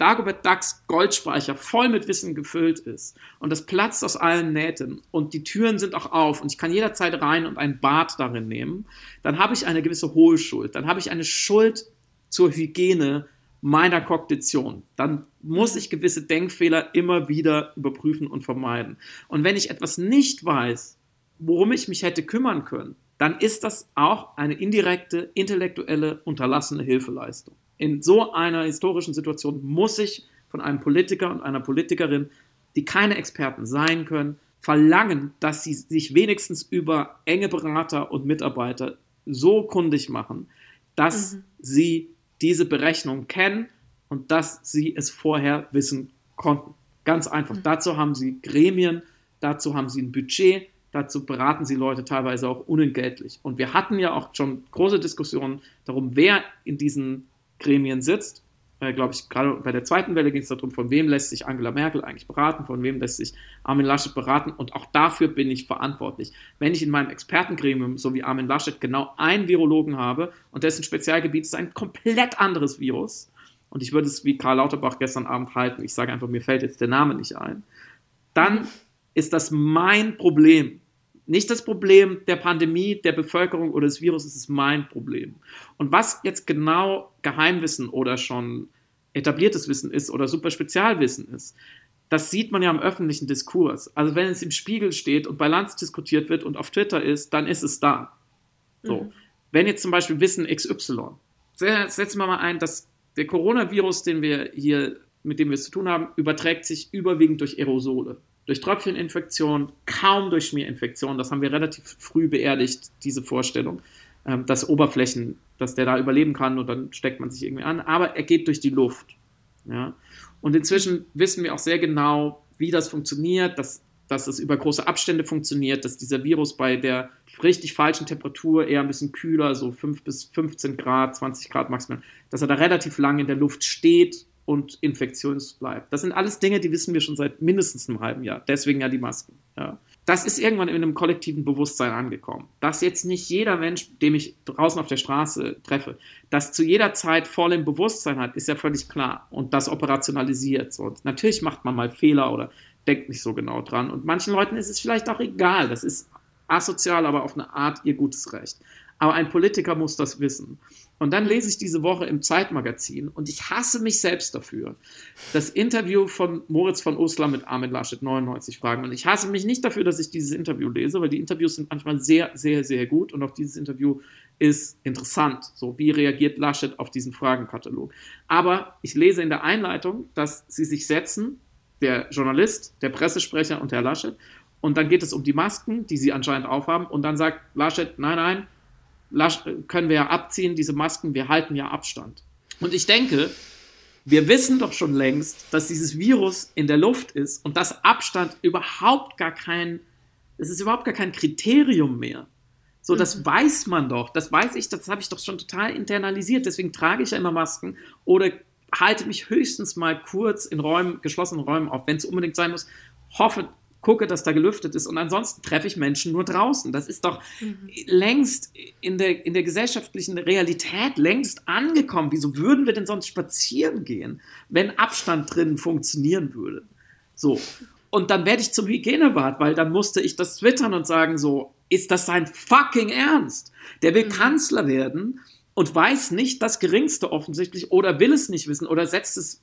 Dagobert Ducks Goldspeicher voll mit Wissen gefüllt ist und das platzt aus allen Nähten und die Türen sind auch auf und ich kann jederzeit rein und ein Bad darin nehmen, dann habe ich eine gewisse Hohlschuld. Dann habe ich eine Schuld zur Hygiene meiner Kognition. Dann muss ich gewisse Denkfehler immer wieder überprüfen und vermeiden. Und wenn ich etwas nicht weiß, worum ich mich hätte kümmern können, dann ist das auch eine indirekte, intellektuelle, unterlassene Hilfeleistung. In so einer historischen Situation muss ich von einem Politiker und einer Politikerin, die keine Experten sein können, verlangen, dass sie sich wenigstens über enge Berater und Mitarbeiter so kundig machen, dass mhm. sie diese Berechnung kennen und dass sie es vorher wissen konnten. Ganz einfach. Mhm. Dazu haben sie Gremien, dazu haben sie ein Budget, dazu beraten sie Leute teilweise auch unentgeltlich. Und wir hatten ja auch schon große Diskussionen darum, wer in diesen Gremien sitzt. Äh, Glaube ich, gerade bei der zweiten Welle ging es darum, von wem lässt sich Angela Merkel eigentlich beraten, von wem lässt sich Armin Laschet beraten. Und auch dafür bin ich verantwortlich. Wenn ich in meinem Expertengremium, so wie Armin Laschet, genau einen Virologen habe und dessen Spezialgebiet ist ein komplett anderes Virus, und ich würde es wie Karl Lauterbach gestern Abend halten, ich sage einfach, mir fällt jetzt der Name nicht ein, dann ist das mein Problem. Nicht das Problem der Pandemie, der Bevölkerung oder des Virus, es ist mein Problem. Und was jetzt genau Geheimwissen oder schon etabliertes Wissen ist oder super Spezialwissen ist, das sieht man ja im öffentlichen Diskurs. Also wenn es im Spiegel steht und bei Lanz diskutiert wird und auf Twitter ist, dann ist es da. So. Mhm. Wenn jetzt zum Beispiel Wissen XY, setzen wir mal ein, dass der Coronavirus, den wir hier, mit dem wir es zu tun haben, überträgt sich überwiegend durch Aerosole. Durch Tröpfcheninfektion, kaum durch Schmierinfektion. Das haben wir relativ früh beerdigt, diese Vorstellung, ähm, dass Oberflächen, dass der da überleben kann und dann steckt man sich irgendwie an. Aber er geht durch die Luft. Ja? Und inzwischen wissen wir auch sehr genau, wie das funktioniert, dass dass es über große Abstände funktioniert, dass dieser Virus bei der richtig falschen Temperatur eher ein bisschen kühler, so 5 bis 15 Grad, 20 Grad maximal, dass er da relativ lange in der Luft steht und infektiös bleibt. Das sind alles Dinge, die wissen wir schon seit mindestens einem halben Jahr. Deswegen ja die Masken. Ja. Das ist irgendwann in einem kollektiven Bewusstsein angekommen. Dass jetzt nicht jeder Mensch, den ich draußen auf der Straße treffe, das zu jeder Zeit voll im Bewusstsein hat, ist ja völlig klar. Und das operationalisiert. Und natürlich macht man mal Fehler oder denkt nicht so genau dran. Und manchen Leuten ist es vielleicht auch egal. Das ist asozial, aber auf eine Art ihr gutes Recht. Aber ein Politiker muss das wissen. Und dann lese ich diese Woche im Zeitmagazin und ich hasse mich selbst dafür. Das Interview von Moritz von Uslar mit Armin Laschet, 99 Fragen. Und ich hasse mich nicht dafür, dass ich dieses Interview lese, weil die Interviews sind manchmal sehr, sehr, sehr gut und auch dieses Interview ist interessant. So, wie reagiert Laschet auf diesen Fragenkatalog? Aber ich lese in der Einleitung, dass sie sich setzen, der Journalist, der Pressesprecher und Herr Laschet, und dann geht es um die Masken, die sie anscheinend aufhaben, und dann sagt Laschet, nein, nein, können wir ja abziehen, diese Masken, wir halten ja Abstand. Und ich denke, wir wissen doch schon längst, dass dieses Virus in der Luft ist und dass Abstand überhaupt gar kein, es ist überhaupt gar kein Kriterium mehr. So, das mhm. weiß man doch, das weiß ich, das habe ich doch schon total internalisiert. Deswegen trage ich ja immer Masken oder halte mich höchstens mal kurz in Räumen, geschlossenen Räumen auf, wenn es unbedingt sein muss. Hoffe, gucke, dass da gelüftet ist und ansonsten treffe ich Menschen nur draußen. Das ist doch mhm. längst in der, in der gesellschaftlichen Realität längst angekommen. Wieso würden wir denn sonst spazieren gehen, wenn Abstand drin funktionieren würde? So. Und dann werde ich zum Hygienebad, weil dann musste ich das twittern und sagen so, ist das sein fucking Ernst? Der will mhm. Kanzler werden und weiß nicht das Geringste offensichtlich oder will es nicht wissen oder setzt es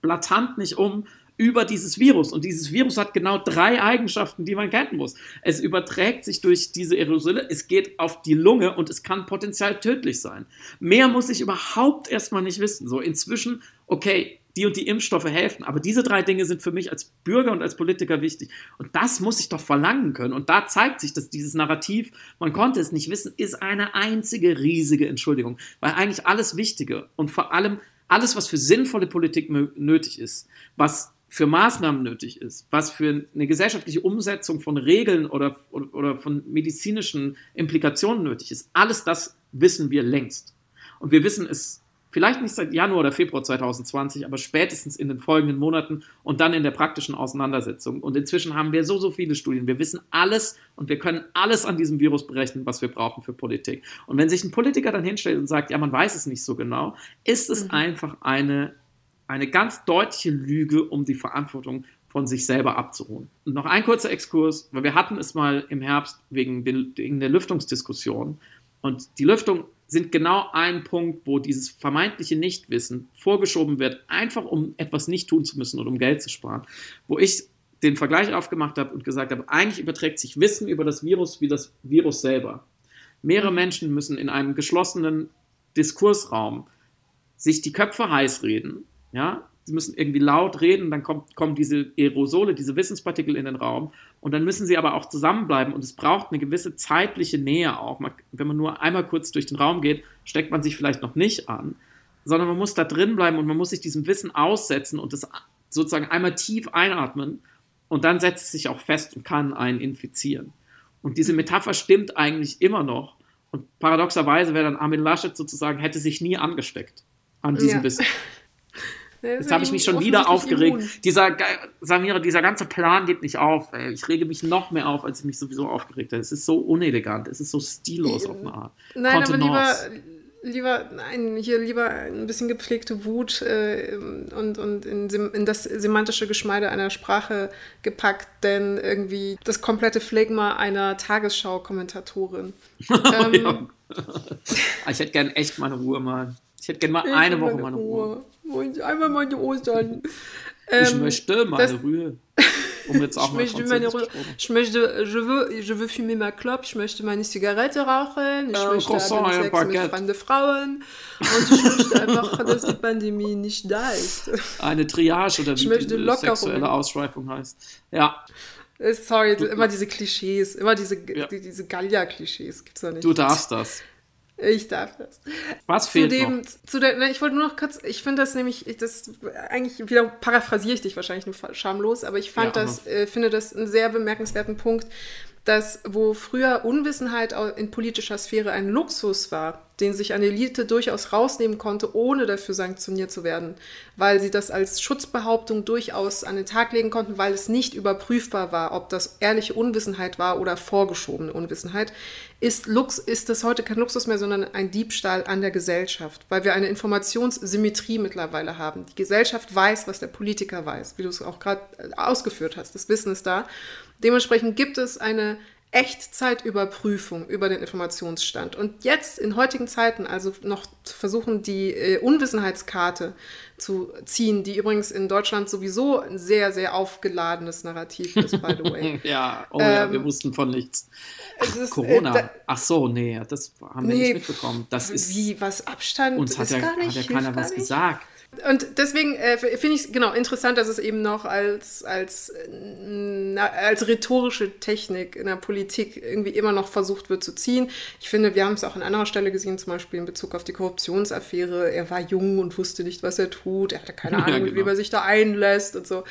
blatant nicht um, über dieses Virus. Und dieses Virus hat genau drei Eigenschaften, die man kennen muss. Es überträgt sich durch diese Aerosole, es geht auf die Lunge und es kann potenziell tödlich sein. Mehr muss ich überhaupt erstmal nicht wissen. So inzwischen, okay, die und die Impfstoffe helfen, aber diese drei Dinge sind für mich als Bürger und als Politiker wichtig. Und das muss ich doch verlangen können. Und da zeigt sich, dass dieses Narrativ, man konnte es nicht wissen, ist eine einzige riesige Entschuldigung. Weil eigentlich alles Wichtige und vor allem alles, was für sinnvolle Politik nötig ist, was für Maßnahmen nötig ist, was für eine gesellschaftliche Umsetzung von Regeln oder, oder, oder, von medizinischen Implikationen nötig ist, alles das wissen wir längst. Und wir wissen es vielleicht nicht seit Januar oder Februar 2020, aber spätestens in den folgenden Monaten und dann in der praktischen Auseinandersetzung. Und inzwischen haben wir so, so viele Studien. Wir wissen alles und wir können alles an diesem Virus berechnen, was wir brauchen für Politik. Und wenn sich ein Politiker dann hinstellt und sagt, ja, man weiß es nicht so genau, ist es mhm. einfach eine eine ganz deutliche Lüge, um die Verantwortung von sich selber abzuruhen. Und noch ein kurzer Exkurs, weil wir hatten es mal im Herbst wegen, den, wegen der Lüftungsdiskussion. Und die Lüftung sind genau ein Punkt, wo dieses vermeintliche Nichtwissen vorgeschoben wird, einfach um etwas nicht tun zu müssen oder um Geld zu sparen. Wo ich den Vergleich aufgemacht habe und gesagt habe, eigentlich überträgt sich Wissen über das Virus wie das Virus selber. Mehrere Menschen müssen in einem geschlossenen Diskursraum sich die Köpfe heiß reden ja, sie müssen irgendwie laut reden, dann kommt, kommen diese Aerosole, diese Wissenspartikel in den Raum und dann müssen sie aber auch zusammenbleiben und es braucht eine gewisse zeitliche Nähe auch. Man, wenn man nur einmal kurz durch den Raum geht, steckt man sich vielleicht noch nicht an, sondern man muss da drin bleiben und man muss sich diesem Wissen aussetzen und das sozusagen einmal tief einatmen und dann setzt es sich auch fest und kann einen infizieren. Und diese Metapher stimmt eigentlich immer noch. Und paradoxerweise wäre dann Armin Laschet sozusagen, hätte sich nie angesteckt an diesem ja. Wissen. Jetzt habe ich mich schon wieder aufgeregt. Immun. Dieser, Samira, dieser ganze Plan geht nicht auf. Ey. Ich rege mich noch mehr auf, als ich mich sowieso aufgeregt habe. Es ist so unelegant, es ist so stillos auf eine Art.
Nein, Kontenance. aber lieber, lieber, nein, hier lieber ein bisschen gepflegte Wut äh, und, und in, in, das semantische Geschmeide einer Sprache gepackt, denn irgendwie das komplette Phlegma einer Tagesschau-Kommentatorin.
ähm, ich hätte gern echt meine Ruhe mal. Ich hätte gerne mal ich eine Woche meine Ruhe.
Ruhe. Einmal meine Ostern.
Ich ähm, möchte meine Ruhe. Um jetzt auch
ich möchte meine Ruhe. Ich möchte, je veux, je veux fumer ma clope, ich möchte meine Zigarette rauchen, ich äh, möchte Croissant, Sex Baguette. mit fremden Frauen und ich möchte einfach, dass die Pandemie nicht da ist.
Eine Triage oder wie die sexuelle Ausschweifung heißt. Ja.
Äh, sorry, immer diese Klischees, immer diese, ja. die, diese Gallia-Klischees gibt es da nicht.
Du darfst das.
Ich darf das.
Was fehlt
zu dem,
noch?
Zu der, ne, ich wollte nur noch kurz, ich finde das nämlich, das eigentlich wieder paraphrasiere ich dich wahrscheinlich nur schamlos, aber ich fand
Ja,
das, äh, finde das einen sehr bemerkenswerten Punkt, dass wo früher Unwissenheit in politischer Sphäre ein Luxus war, den sich eine Elite durchaus rausnehmen konnte, ohne dafür sanktioniert zu werden, weil sie das als Schutzbehauptung durchaus an den Tag legen konnten, weil es nicht überprüfbar war, ob das ehrliche Unwissenheit war oder vorgeschobene Unwissenheit, ist, Lux, ist das heute kein Luxus mehr, sondern ein Diebstahl an der Gesellschaft, weil wir eine Informationssymmetrie mittlerweile haben. Die Gesellschaft weiß, was der Politiker weiß, wie du es auch gerade äh, ausgeführt hast. Das Wissen ist da. Dementsprechend gibt es eine Echtzeitüberprüfung über den Informationsstand. Und jetzt in heutigen Zeiten, also noch versuchen, die äh, Unwissenheitskarte zu ziehen, die übrigens in Deutschland sowieso ein sehr, sehr aufgeladenes Narrativ ist, by the way.
Ja, oh ja,
Ähm,
wir wussten von nichts.
Es ist,
Corona.
äh, da-
Ach so, nee, das haben wir
Nee,
nicht mitbekommen. Das ist,
Wie, was Abstand
uns hat
ist
ja,
gar nicht,
hat ja keiner was gesagt.
Und deswegen äh, finde ich es genau interessant, dass es eben noch als, als, äh, als rhetorische Technik in der Politik irgendwie immer noch versucht wird zu ziehen. Ich finde, wir haben es auch an anderer Stelle gesehen, zum Beispiel in Bezug auf die Korruptionsaffäre. Er war jung und wusste nicht, was er tut. Er hatte keine
Ja,
Ahnung, mit
genau.
wem er sich da einlässt und so.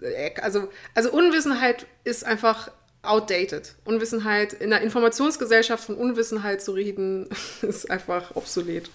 Äh, Also, also Unwissenheit ist einfach outdated. Unwissenheit, in einer Informationsgesellschaft von Unwissenheit zu reden, ist einfach obsolet.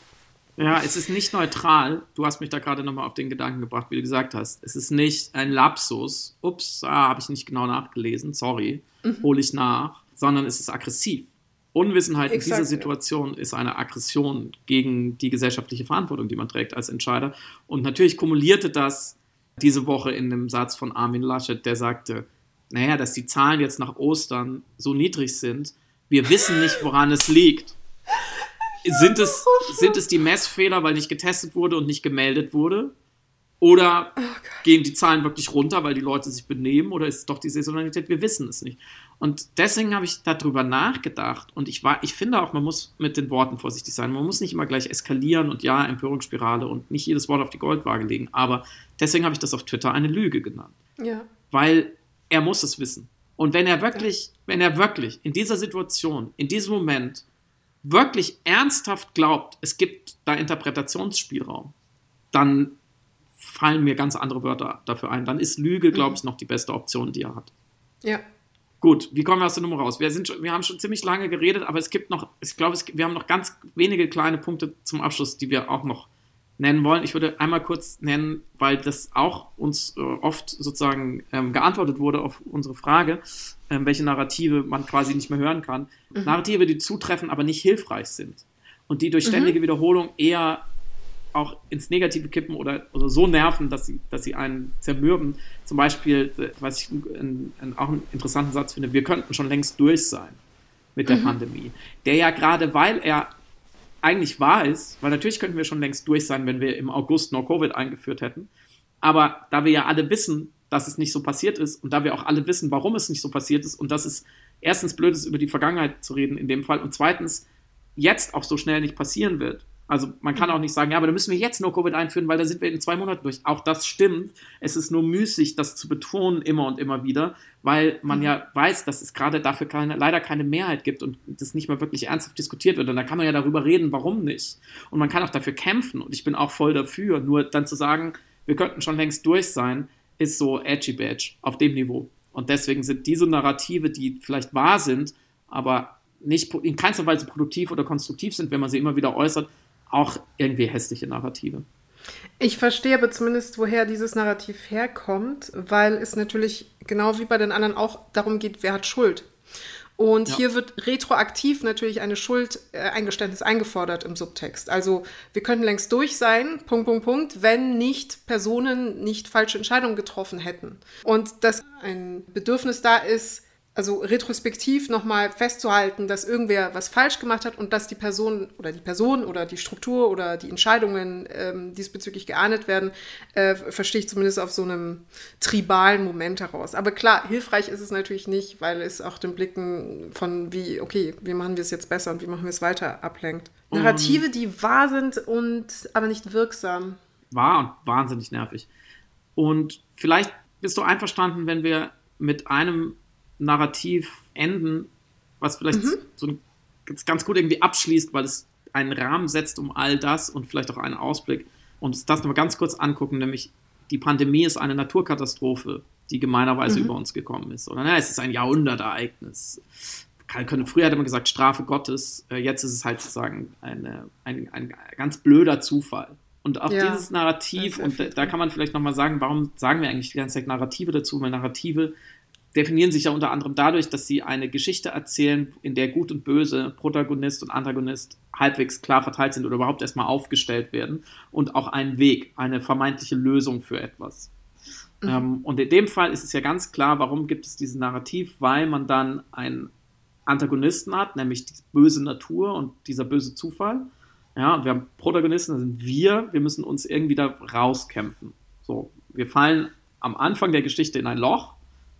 Ja, es ist nicht neutral. Du hast mich da gerade nochmal auf den Gedanken gebracht, wie du gesagt hast. Es ist nicht ein Lapsus. Ups, ah, habe ich nicht genau nachgelesen. Sorry,
Mhm.
hole ich nach. Sondern es ist aggressiv. Unwissenheit in
Exakt,
dieser
ja.
Situation ist eine Aggression gegen die gesellschaftliche Verantwortung, die man trägt als Entscheider. Und natürlich kumulierte das diese Woche in einem Satz von Armin Laschet, der sagte, naja, dass die Zahlen jetzt nach Ostern so niedrig sind, wir wissen nicht, woran es liegt. Sind es, sind es die Messfehler, weil nicht getestet wurde und nicht gemeldet wurde? Oder gehen die Zahlen wirklich runter, weil die Leute sich benehmen? Oder ist es doch die Saisonalität? Wir wissen es nicht. Und deswegen habe ich darüber nachgedacht. Und ich, war, ich finde auch, man muss mit den Worten vorsichtig sein. Man muss nicht immer gleich eskalieren und ja, Empörungsspirale und nicht jedes Wort auf die Goldwaage legen. Aber deswegen habe ich das auf Twitter eine Lüge genannt
Ja.
weil er muss es wissen. Und wenn er wirklich, wenn er wirklich in dieser Situation, in diesem Moment wirklich ernsthaft glaubt, es gibt da Interpretationsspielraum, dann fallen mir ganz andere Wörter dafür ein. Dann ist Lüge, glaube ich, noch die beste Option, die er hat.
Ja.
Gut, wie kommen wir aus der Nummer raus? Wir, sind schon, wir haben schon ziemlich lange geredet, aber es gibt noch, ich glaube, gibt, wir haben noch ganz wenige kleine Punkte zum Abschluss, die wir auch noch nennen wollen. Ich würde einmal kurz nennen, weil das auch uns äh, oft sozusagen ähm, geantwortet wurde auf unsere Frage, ähm, welche Narrative man quasi nicht mehr hören kann. Narrative, die zutreffen, aber nicht hilfreich sind und die durch ständige Wiederholung eher auch ins Negative kippen oder, oder so nerven, dass sie, dass sie einen zermürben. Zum Beispiel, äh, was ich ein, ein, auch einen interessanten Satz finde, wir könnten schon längst durch sein mit der Pandemie. Der ja gerade, weil er eigentlich wahr ist, weil natürlich könnten wir schon längst durch sein, wenn wir im August No Covid eingeführt hätten. Aber da wir ja alle wissen, dass es nicht so passiert ist und da wir auch alle wissen, warum es nicht so passiert ist und dass es erstens blöd ist, über die Vergangenheit zu reden in dem Fall und zweitens jetzt auch so schnell nicht passieren wird. Also man kann auch nicht sagen, ja, aber da müssen wir jetzt nur Covid einführen, weil da sind wir in zwei Monaten durch. Auch das stimmt. Es ist nur müßig, das zu betonen immer und immer wieder, weil man ja weiß, dass es gerade dafür keine, leider keine Mehrheit gibt und das nicht mehr wirklich ernsthaft diskutiert wird. Und da kann man ja darüber reden, warum nicht. Und man kann auch dafür kämpfen und ich bin auch voll dafür. Nur dann zu sagen, wir könnten schon längst durch sein, ist so edgy badge auf dem Niveau. Und deswegen sind diese Narrative, die vielleicht wahr sind, aber nicht in keinster Weise produktiv oder konstruktiv sind, wenn man sie immer wieder äußert, auch irgendwie hässliche Narrative.
Ich verstehe aber zumindest, woher dieses Narrativ herkommt, weil es natürlich genau wie bei den anderen auch darum geht, wer hat Schuld. Und
Ja.
hier wird retroaktiv natürlich eine Schuldeingeständnis eingefordert im Subtext. Also wir könnten längst durch sein, Punkt, Punkt, Punkt, wenn nicht Personen nicht falsche Entscheidungen getroffen hätten. Und dass ein Bedürfnis da ist, also retrospektiv nochmal festzuhalten, dass irgendwer was falsch gemacht hat und dass die Person oder die Person oder die Struktur oder die Entscheidungen ähm, diesbezüglich geahndet werden, äh, verstehe ich zumindest auf so einem tribalen Moment heraus. Aber klar, hilfreich ist es natürlich nicht, weil es auch den Blicken von wie, okay, wie machen wir es jetzt besser und wie machen wir es weiter ablenkt. Narrative, die wahr sind und aber nicht wirksam.
War und wahnsinnig nervig. Und vielleicht bist du einverstanden, wenn wir mit einem Narrativ enden, was vielleicht so ein, ganz, gut irgendwie abschließt, weil es einen Rahmen setzt um all das und vielleicht auch einen Ausblick und uns das nochmal ganz kurz angucken, nämlich die Pandemie ist eine Naturkatastrophe, die gemeinerweise mhm. über uns gekommen ist. Oder na, es ist ein Jahrhundertereignis. Früher hätte man gesagt Strafe Gottes, äh, jetzt ist es halt sozusagen eine, ein, ein ganz blöder Zufall. Und auch ja, dieses Narrativ, und da, da, kann man vielleicht nochmal sagen, warum sagen wir eigentlich die ganze Zeit Narrative dazu? Weil Narrative definieren sich ja unter anderem dadurch, dass sie eine Geschichte erzählen, in der Gut und Böse, Protagonist und Antagonist halbwegs klar verteilt sind oder überhaupt erstmal aufgestellt werden und auch einen Weg, eine vermeintliche Lösung für etwas. Mhm. Ähm, und in dem Fall ist es ja ganz klar, warum gibt es dieses Narrativ, weil man dann einen Antagonisten hat, nämlich die böse Natur und dieser böse Zufall. Ja, und wir haben Protagonisten, das sind wir, wir müssen uns irgendwie da rauskämpfen. So, wir fallen am Anfang der Geschichte in ein Loch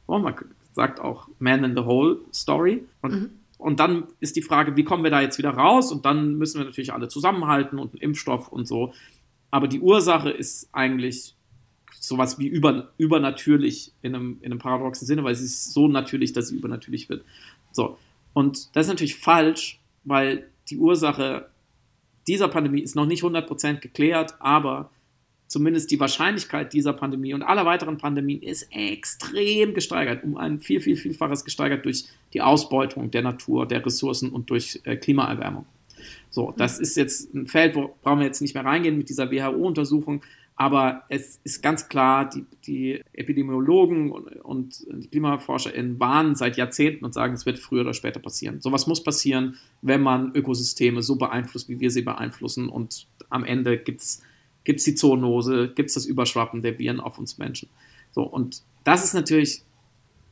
Oh, man sagt auch Man in the Hole Story. Und, mhm. und dann ist die Frage, wie kommen wir da jetzt wieder raus? Und dann müssen wir natürlich alle zusammenhalten und einen Impfstoff und so. Aber die Ursache ist eigentlich sowas wie über, übernatürlich in einem, in einem paradoxen Sinne, weil sie ist so natürlich, dass sie übernatürlich wird. So. Und das ist natürlich falsch, weil die Ursache dieser Pandemie ist noch nicht 100% geklärt, aber zumindest die Wahrscheinlichkeit dieser Pandemie und aller weiteren Pandemien ist extrem gesteigert, um ein viel, viel, vielfaches gesteigert durch die Ausbeutung der Natur, der Ressourcen und durch äh, Klimaerwärmung. So, das ist jetzt ein Feld, wo brauchen wir jetzt nicht mehr reingehen mit dieser WHO-Untersuchung, aber es ist ganz klar, die, die Epidemiologen und, und die KlimaforscherInnen warnen seit Jahrzehnten und sagen, es wird früher oder später passieren. Sowas muss passieren, wenn man Ökosysteme so beeinflusst, wie wir sie beeinflussen und am Ende gibt es gibt es die Zoonose, gibt es das Überschwappen der Viren auf uns Menschen. So, und das ist natürlich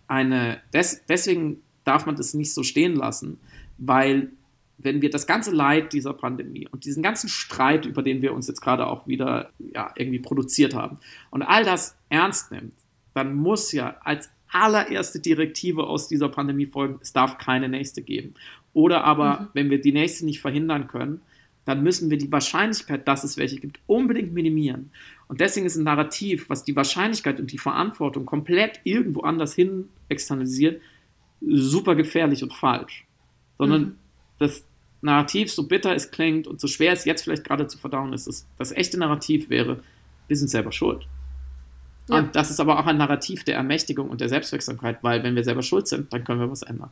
eine, des, deswegen darf man das nicht so stehen lassen, weil wenn wir das ganze Leid dieser Pandemie und diesen ganzen Streit, über den wir uns jetzt gerade auch wieder ja, irgendwie produziert haben, und all das ernst nimmt, dann muss ja als allererste Direktive aus dieser Pandemie folgen, es darf keine nächste geben. Oder aber, mhm. wenn wir die nächste nicht verhindern können, dann müssen wir die Wahrscheinlichkeit, dass es welche gibt, unbedingt minimieren. Und deswegen ist ein Narrativ, was die Wahrscheinlichkeit und die Verantwortung komplett irgendwo anders hin externalisiert, super gefährlich und falsch. Sondern mhm. das Narrativ, so bitter es klingt und so schwer es jetzt vielleicht gerade zu verdauen ist, das, das echte Narrativ wäre, wir sind selber schuld. Ja. Und das ist aber auch ein Narrativ der Ermächtigung und der Selbstwirksamkeit, weil wenn wir selber schuld sind, dann können wir was ändern.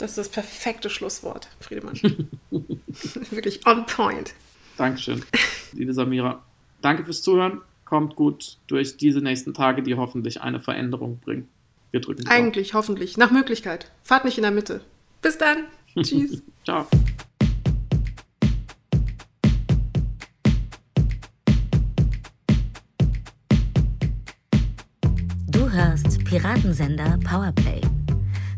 Das ist das perfekte Schlusswort, Friedemann. Wirklich on point.
Dankeschön, liebe Samira. Danke fürs Zuhören. Kommt gut durch diese nächsten Tage, die hoffentlich eine Veränderung bringen. Wir drücken
drauf. Eigentlich, hoffentlich. Nach Möglichkeit. Fahrt nicht in der Mitte. Bis dann. Tschüss.
Ciao.
Du hörst Piratensender Powerplay.